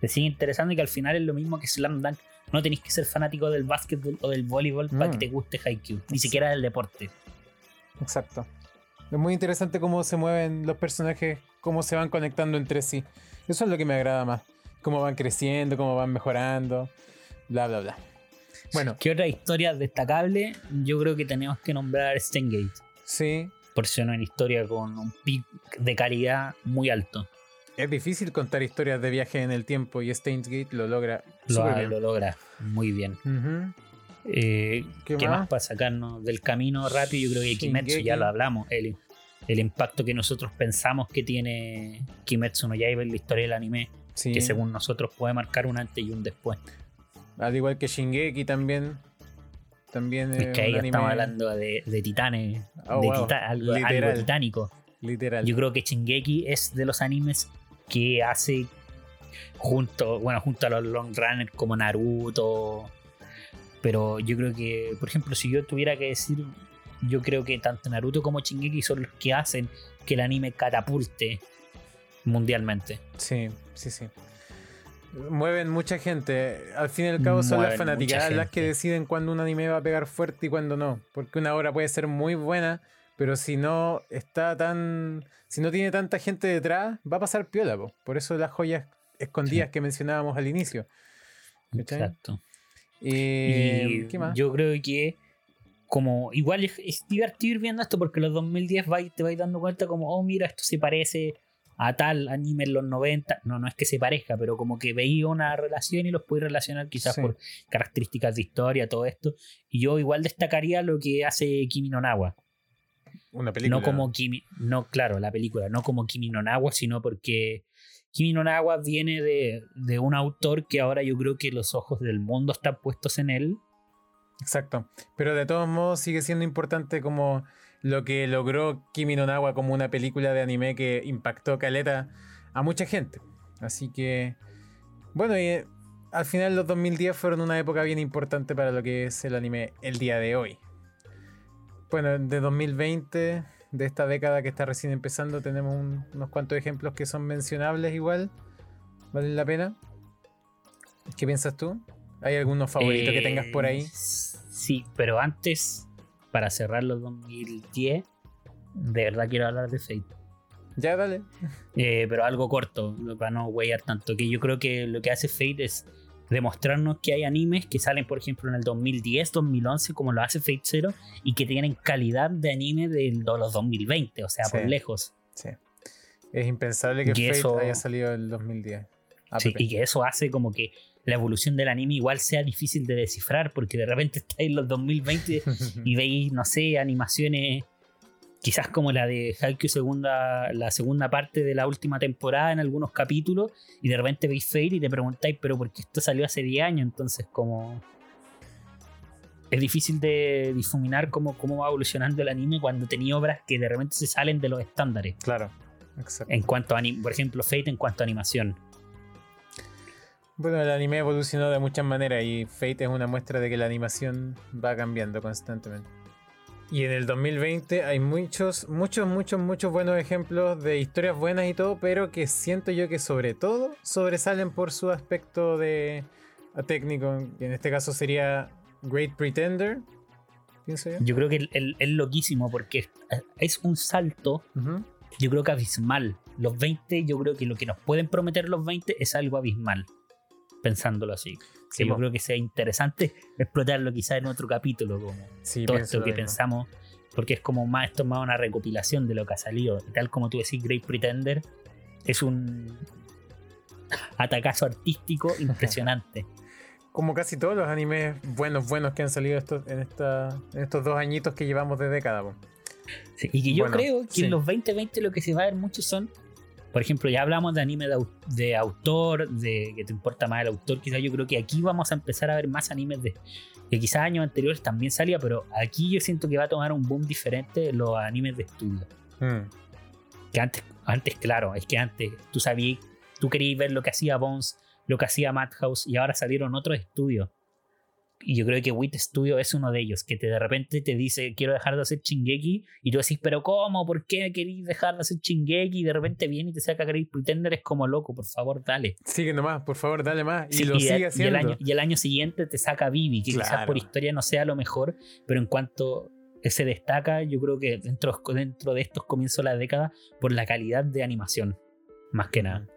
Se sigue interesando y que al final es lo mismo que Slam Dunk no tenéis que ser fanático del básquetbol o del voleibol para que mm. te guste Haikyuu, ni siquiera del deporte. Exacto. Es muy interesante cómo se mueven los personajes, cómo se van conectando entre sí. Eso es lo que me agrada más. Cómo van creciendo, cómo van mejorando, bla, bla, bla. Bueno. ¿Qué otra historia destacable? Yo creo que tenemos que nombrar Stengate. Sí. Por ser una historia con un pic de calidad muy alto. Es difícil contar historias de viaje en el tiempo y Steins Gate lo logra. Lo, lo logra muy bien. Eh, ¿Qué, más? para sacarnos del camino rápido? Yo creo que Kimetsu ya lo hablamos. El, el impacto que nosotros pensamos que tiene Kimetsu no Yaiba en la historia del anime. Que según nosotros puede marcar un antes y un después. Al igual que Shingeki también. También es que ahí estamos hablando de, de titanes. Oh, de algo, algo, titánico. Literal. Yo creo que Shingeki es de los animes que hace junto, bueno, junto a los long runners como Naruto. Pero yo creo que, por ejemplo, si yo tuviera que decir, yo creo que tanto Naruto como Shingeki son los que hacen que el anime catapulte mundialmente. Sí, sí, sí. Mueven mucha gente. Al fin y al cabo son las fanáticas las que deciden cuándo un anime va a pegar fuerte y cuándo no. Porque una obra puede ser muy buena, pero si no está tan. Si no tiene tanta gente detrás, va a pasar piola, por eso las joyas escondidas que mencionábamos al inicio. Exacto. Eh, y ¿Qué más? yo creo que como igual es, es divertido ir viendo esto porque los 2010 vais- te vais dando cuenta como, oh mira, esto se parece a tal anime en los 90. No, no es que se parezca, pero como que veía una relación y los podéis relacionar quizás Sí. por características de historia, todo esto. Y yo igual destacaría lo que hace Kimi no Nawa. Una película. No como Kimi, no, claro, la película, no como Kimi no Nawa, sino porque Kimi no Nawa viene de, de un autor que ahora yo creo que los ojos del mundo están puestos en él. Exacto. Pero de todos modos sigue siendo importante como lo que logró Kimi no Nawa como una película de anime que impactó caleta a mucha gente. Así que, bueno, y eh, al final los 2010 fueron una época bien importante para lo que es el anime el día de hoy. Bueno, de 2020, de esta década que está recién empezando, tenemos un- unos cuantos ejemplos que son mencionables igual. ¿Valen la pena? ¿Qué piensas tú? ¿Hay algunos favoritos que tengas por ahí? Eh, Sí, pero antes, para cerrar los 2010, de verdad quiero hablar de Fate. Ya, dale. Eh, pero algo corto, para no huellar tanto. Que yo creo que lo que hace Fate es demostrarnos que hay animes que salen, por ejemplo, en el 2010, 2011, como lo hace Fate Zero, y que tienen calidad de anime de los 2020, o sea, por lejos. Sí. Es impensable que Fate eso- haya salido en el 2010. Ah, Sí, y que eso hace como que la evolución del anime igual sea difícil de descifrar, porque de repente estáis en los 2020 y veis, no sé, animaciones quizás como la de Haikyuu segunda, la segunda parte de la última temporada en algunos capítulos, y de repente veis Fate y te preguntáis, pero ¿por qué esto salió hace 10 años? Entonces como... Es difícil de difuminar cómo, cómo va evolucionando el anime cuando tenía obras que de repente se salen de los estándares. Claro, exacto. En cuanto a, por ejemplo, Fate en cuanto a animación. Bueno, el anime evolucionó de muchas maneras y Fate es una muestra de que la animación va cambiando constantemente. Y en el 2020 hay muchos, muchos, muchos, muchos buenos ejemplos de historias buenas y todo, pero que siento yo que sobre todo sobresalen por su aspecto de técnico, que en este caso sería Great Pretender, pienso yo. Yo creo que es loquísimo porque es, un salto, Ujú. yo creo que abismal. Los 20, yo creo que lo que nos pueden prometer los 20 es algo abismal, pensándolo así. Sí, Que yo creo que sea interesante explotarlo quizás en otro capítulo, como sí, todo esto que mismo. pensamos, porque es como más, esto es más una recopilación de lo que ha salido. Y tal como tú decís, Great Pretender es un atacazo artístico impresionante. Como casi todos los animes buenos, buenos que han salido estos, en, esta, en estos dos añitos que llevamos de década. Sí, y que yo Bueno, creo que en los 2020 lo que se va a ver mucho son, por ejemplo, ya hablamos de anime de, au- de autor, de que te importa más el autor, quizás yo creo que aquí vamos a empezar a ver más animes de que quizás años anteriores también salía, pero aquí yo siento que va a tomar un boom diferente los animes de estudio. Mm, Que antes, antes claro, es que antes tú sabías, tú querías ver lo que hacía Bones, lo que hacía Madhouse y ahora salieron otros estudios. Y yo creo que Wit Studio es uno de ellos, que te, de repente te dice quiero dejar de hacer Chingeki y tú decís, pero ¿cómo? ¿Por qué querís dejar de hacer Chingeki? Y de repente viene y te saca Great Pretender, es como loco, por favor, dale. Sigue nomás, por favor, dale más. Y lo y, sigue y haciendo. el año, y el año siguiente te saca Vivi, que quizás por historia no sea lo mejor, pero en cuanto se destaca, yo creo que dentro, dentro de estos comienzos de la década, por la calidad de animación, más que nada.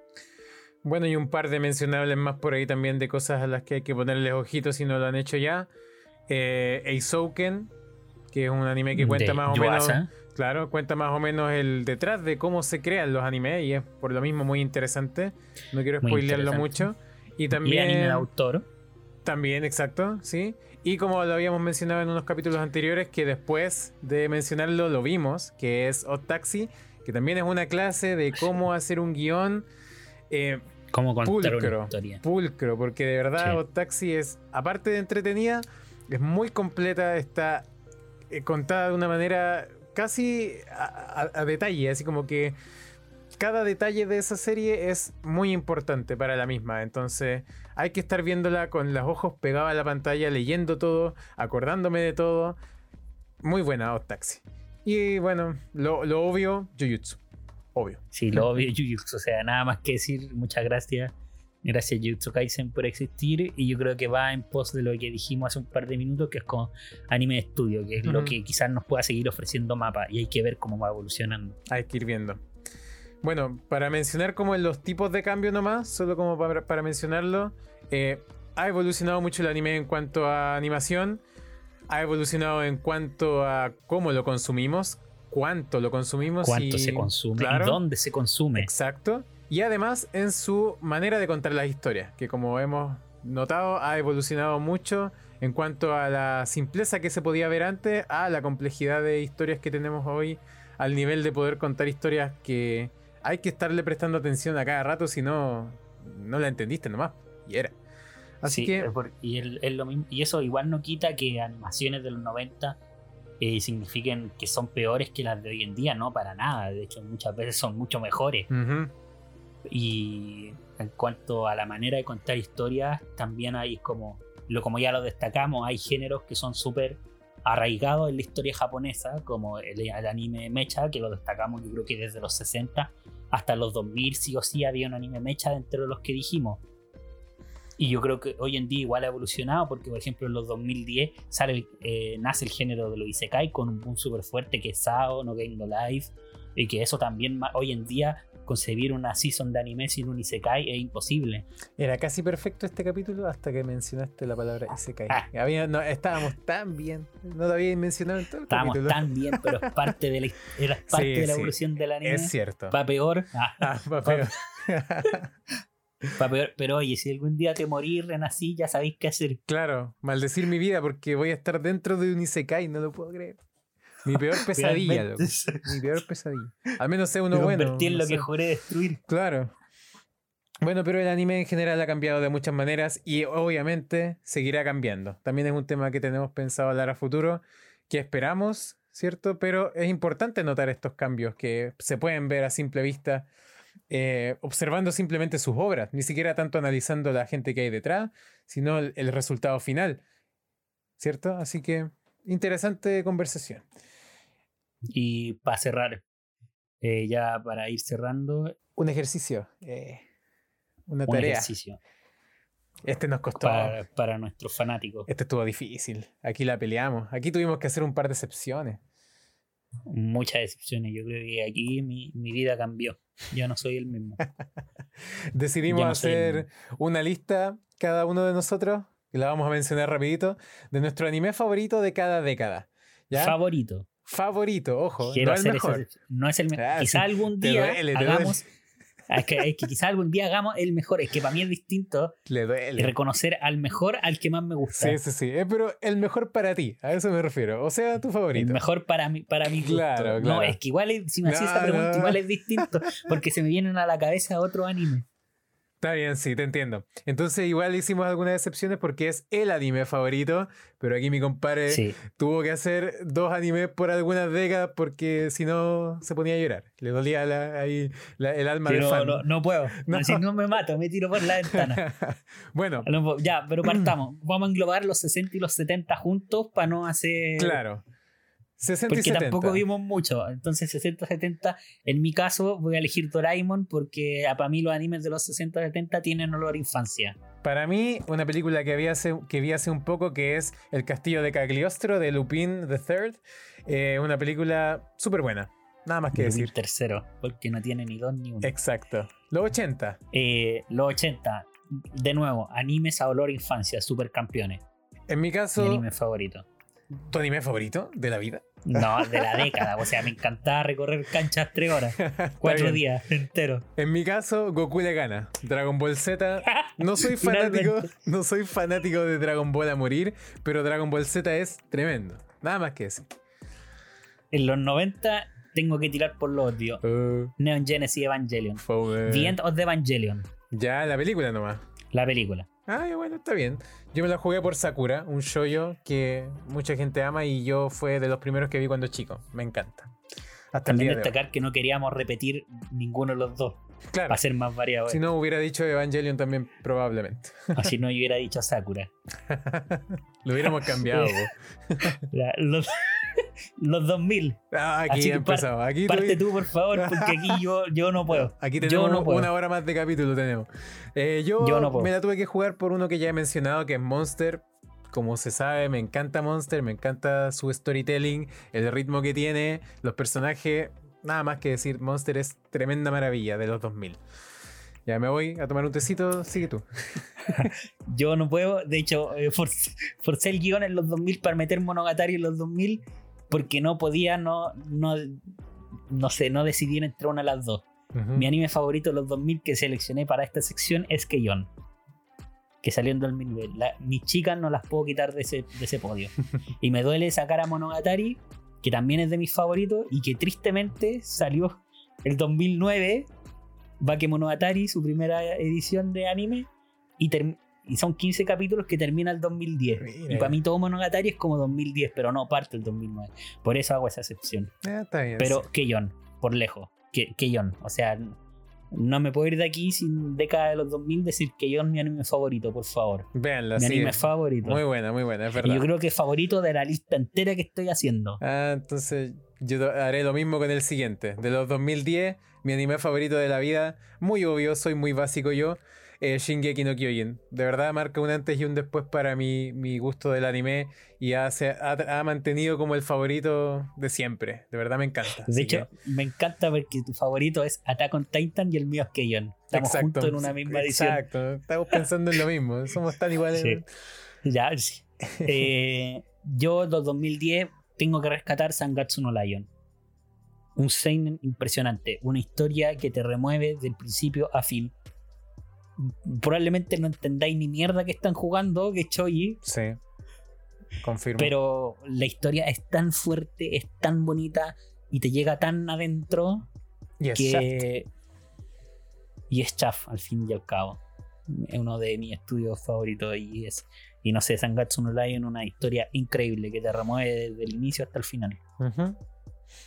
Bueno, y un par de mencionables más por ahí también de cosas a las que hay que ponerles ojitos si no lo han hecho ya. Eh, Eisouken, que es un anime que cuenta De más o menos. Claro, cuenta más o menos el detrás de cómo se crean los animes y es por lo mismo muy interesante. No quiero spoilearlo mucho. Y Y también. anime de autor. También, exacto, sí. Y como lo habíamos mencionado en unos capítulos anteriores, que después de mencionarlo lo vimos, que es Odd Taxi, que también es una clase de cómo hacer un guion eh, Cómo contar pulcro, una historia. pulcro, porque de verdad Sí. Odd Taxi es, aparte de entretenida, es muy completa, está eh, contada de una manera casi a, a- a detalle, así como que cada detalle de esa serie es muy importante para la misma, entonces hay que estar viéndola con los ojos pegados a la pantalla, leyendo todo, acordándome de todo. Muy buena Odd Taxi. Y bueno, lo, lo obvio, Jujutsu. Obvio. Sí, lo obvio, Jujutsu. O sea, nada más que decir. Muchas gracias. Gracias, Jujutsu Kaisen, por existir. Y yo creo que va en pos de lo que dijimos hace un par de minutos, que es como anime de estudio, que es lo que quizás nos pueda seguir ofreciendo mapa. Y hay que ver cómo va evolucionando. Hay que ir viendo. Bueno, para mencionar como los tipos de cambio nomás, solo como para, para mencionarlo, eh, ha evolucionado mucho el anime en cuanto a animación, ha evolucionado en cuanto a cómo lo consumimos, cuánto lo consumimos. Cuánto y, se consume claro, y dónde se consume. Exacto. Y además en su manera de contar las historias, que como hemos notado ha evolucionado mucho en cuanto a la simpleza que se podía ver antes a la complejidad de historias que tenemos hoy, al nivel de poder contar historias que hay que estarle prestando atención a cada rato, si no, no la entendiste nomás. Y era. Así Sí, que, es por- y, el- es lo mismo- y eso igual no quita que animaciones de los 90 eh, signifiquen que son peores que las de hoy en día, no para nada. De hecho, muchas veces son mucho mejores. ujú, Y en cuanto a la manera de contar historias, también hay como, lo, como ya lo destacamos, hay géneros que son súper arraigados en la historia japonesa, como el, el anime mecha, que lo destacamos yo creo que desde los 60 hasta los 2000 sí o sí había un anime mecha dentro de los que dijimos. Y yo creo que hoy en día igual ha evolucionado porque, por ejemplo, en los 2010 sale, eh, nace el género de los Isekai con un boom súper fuerte que es Sao, No Game No Life, y que eso también hoy en día concebir una season de anime sin un Isekai es imposible. Era casi perfecto este capítulo hasta que mencionaste la palabra Isekai. Ah. Había- no, estábamos tan bien. No lo había mencionado en todo el Estábamos capítulo. tan bien, pero es parte de la, era parte Sí, de la sí. evolución del anime. Es cierto. Va peor, ah, Ah, va peor. peor, pero oye, si algún día te morís, renací, ya sabéis qué hacer. Claro, maldecir mi vida porque voy a estar dentro de un Isekai, no lo puedo creer. Mi peor pesadilla, loco. Mi peor pesadilla. Al menos sea Me uno bueno. convertí en no lo sé. que juré destruir. Claro. Bueno, pero el anime en general ha cambiado de muchas maneras y obviamente seguirá cambiando. También es un tema que tenemos pensado hablar a futuro, que esperamos, ¿cierto? Pero es importante notar estos cambios que se pueden ver a simple vista, eh, observando simplemente sus obras, ni siquiera tanto analizando la gente que hay detrás, sino el, el resultado final, ¿cierto? Así que interesante conversación. Y para cerrar, eh, ya para ir cerrando, Un ejercicio, eh, una un tarea. ejercicio Este nos costó. para, para nuestros fanáticos. Este estuvo difícil. Aquí la peleamos. Aquí tuvimos que hacer un par de excepciones. Muchas decepciones. Yo creo que aquí mi, mi vida cambió. Ya no soy el mismo. Decidimos no hacer una lista, cada uno de nosotros, que la vamos a mencionar rapidito, de nuestro anime favorito de cada década. ¿Ya? Favorito. favorito, ojo, Quiero no el hacer mejor. No es el mejor. Ah, quizá sí, algún día duele, hagamos. Es que, es que quizá algún día hagamos el mejor. Es que para mí es distinto Le duele. reconocer al mejor al que más me gusta. Sí, sí, sí. Eh, pero el mejor para ti, a eso me refiero. O sea, tu El favorito. mejor para mí, para mi gusto. Claro, No, claro. es que igual es- si me hacía No, esa pregunta, no. igual es distinto. Porque se me vienen a la cabeza otros animes. Está bien, sí, te entiendo. Entonces, igual hicimos algunas excepciones porque es el anime favorito, pero aquí mi compadre Sí. tuvo que hacer dos animes por algunas décadas porque si no se ponía a llorar. Le dolía la- ahí la- el alma de Pero fan. no, no puedo. No. Si no me mato, me tiro por la ventana. bueno. Ya, pero partamos. Vamos a englobar los 60 y los 70 juntos para no hacer. claro. 60 y Porque 70. tampoco vimos mucho. Entonces, 60-70, en mi caso, voy a elegir Doraemon porque ah, para mí los animes de los 60-70 tienen olor a infancia. Para mí, una película que vi hace, que vi hace un poco que es El Castillo de Cagliostro de Lupin III. Eh, una película súper buena. Nada más que Lupin decir. tercero, porque no tiene ni dos ni uno. Exacto. Los 80. Eh, los 80, de nuevo, animes a olor a infancia, supercampeones. En mi Mi caso, anime favorito. ¿Tu anime favorito de la vida? No, de la década. O sea, me encantaba recorrer canchas tres horas, cuatro días enteros. En mi caso, Goku le gana. Dragon Ball Z. No soy fanático, no soy fanático de Dragon Ball a morir, pero Dragon Ball Z es tremendo. Nada más que decir. En los 90 tengo que tirar por los obvio. Uh, Neon Genesis Evangelion. fue- The End of the Evangelion. Ya la película nomás. La película. Ah, bueno, está bien. Yo me la jugué por Sakura, un shoyo que mucha gente ama y yo fue de los primeros que vi cuando chico. Me encanta. Hasta el También día de hoy. destacar que no queríamos repetir ninguno de los dos. Claro. Para ser más variado. Si no hubiera dicho Evangelion también, probablemente. Así no hubiera dicho Sakura. Lo hubiéramos cambiado. La- los, los 2000. Ah, aquí Así ya par- empezamos. Aquí Parte tú, por favor, porque aquí yo, yo no puedo. Aquí tenemos no puedo. una hora más de capítulo. Tenemos. Eh, yo Yo no puedo. me la tuve que jugar por uno que ya he mencionado, que es Monster. Como se sabe, me encanta Monster, me encanta su storytelling, el ritmo que tiene, los personajes. Nada más que decir, Monster es tremenda maravilla de los 2000. Ya me voy a tomar un tecito, sigue tú. Yo no puedo, de hecho, eh, forcé, forcé el guion en los 2000 para meter Monogatari en los 2000 porque no podía, no, no, no sé, no decidir entre una de las dos. Mi anime favorito de los 2000 que seleccioné para esta sección es Keion. Que salió en 2009. La- mis chicas no las puedo quitar de ese, de ese podio. y me duele sacar a Monogatari, que también es de mis favoritos, y que tristemente salió el 2009. Bakemonogatari, su primera edición de anime, y, y son 15 capítulos que termina el 2010. Mira. Y para mí todo Monogatari es como 2010, pero no parte el 2009. Por eso hago esa excepción. Ah, está bien. Pero sí. Keyon, por lejos. Ke- Keyon. O sea, no me puedo ir de aquí sin década de los 2000 decir Keyon mi anime favorito, por favor. Véanla, Mi sí. anime favorito. Muy buena, muy buena, es y verdad. yo creo que favorito de la lista entera que estoy haciendo. Ah, entonces yo haré lo mismo con el siguiente. De los 2010, mi anime favorito de la vida, muy obvio, soy muy básico yo, eh, Shingeki no Kyojin. De verdad marca un antes y un después para mi, mi gusto del anime y ha, se- ha, ha mantenido como el favorito de siempre. De verdad me encanta. De hecho, me encanta porque tu favorito es Attack on Titan y el mío es Keyon. que- Estamos juntos en una misma edición. Exacto, estamos pensando en lo mismo, somos tan iguales. Sí. Ya, sí. Eh, yo, los 2010, tengo que rescatar Sangatsu no Lion. Un seinen impresionante. Una historia que te remueve del principio a fin. Probablemente no entendáis ni mierda que están jugando, que es Choji, Sí, confirmo. pero la historia es tan fuerte, es tan bonita y te llega tan adentro Y es Shaft. que. Y es chaff, al fin y al cabo. Es uno de mis estudios favoritos y es. Y no sé, Sangatsu no Lion, una historia increíble que te remueve desde el inicio hasta el final.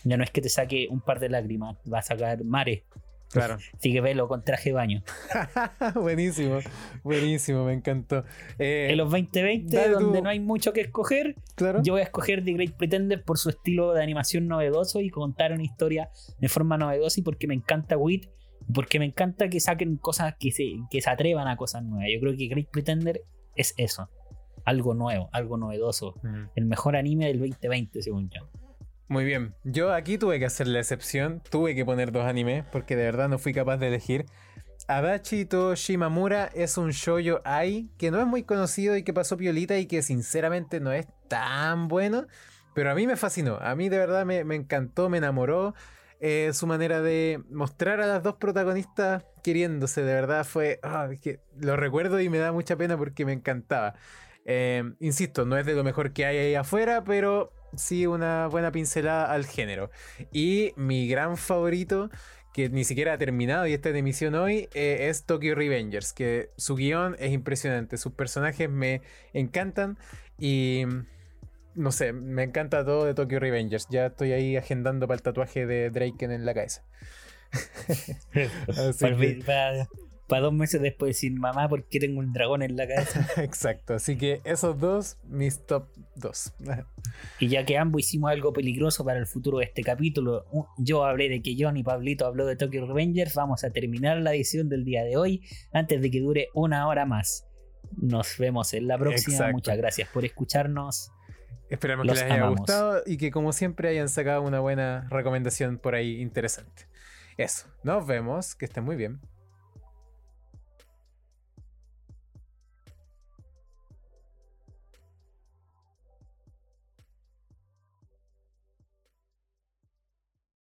Ya no es que te saque un par de lágrimas, va a sacar mares. Claro. Así que velo con traje de baño. buenísimo, buenísimo, me encantó. Eh, En los 2020, dale tú. donde no hay mucho que escoger, claro. yo voy a escoger The Great Pretender por su estilo de animación novedoso y contar una historia de forma novedosa y porque me encanta Wit y porque me encanta que saquen cosas que se, que se atrevan a cosas nuevas. Yo creo que Great Pretender es eso. Algo nuevo, algo novedoso. Mm. El mejor anime del 2020, según yo. Muy bien. Yo aquí tuve que hacer la excepción. Tuve que poner dos animes porque de verdad no fui capaz de elegir. Adachi to Shimamura es un shoujo ai que no es muy conocido y que pasó piolita y que sinceramente no es tan bueno. Pero a mí me fascinó. A mí de verdad me, me encantó, me enamoró. eh, su manera de mostrar a las dos protagonistas queriéndose. De verdad fue... ah, que lo recuerdo y me da mucha pena porque me encantaba. Eh, insisto, no es de lo mejor que hay ahí afuera, pero sí una buena pincelada al género. Y mi gran favorito, que ni siquiera ha terminado y está en emisión hoy, eh, es Tokyo Revengers, que su guion es impresionante, sus personajes me encantan y... No sé, me encanta todo de Tokyo Revengers. Ya estoy ahí agendando para el tatuaje de Draken en la cabeza. Así Para, que- para- para dos meses después decir, mamá, ¿por qué tengo un dragón en la cabeza? Exacto, así que esos dos, mis top dos. Y ya que ambos hicimos algo peligroso para el futuro de este capítulo, yo hablé de que John y Pablito habló de Tokyo Revengers, vamos a terminar la edición del día de hoy antes de que dure una hora más. Nos vemos en la próxima. Exacto. Muchas gracias por escucharnos. Esperamos Los que les haya amamos. gustado y que como siempre hayan sacado una buena recomendación por ahí interesante. Eso, nos vemos, que estén muy bien.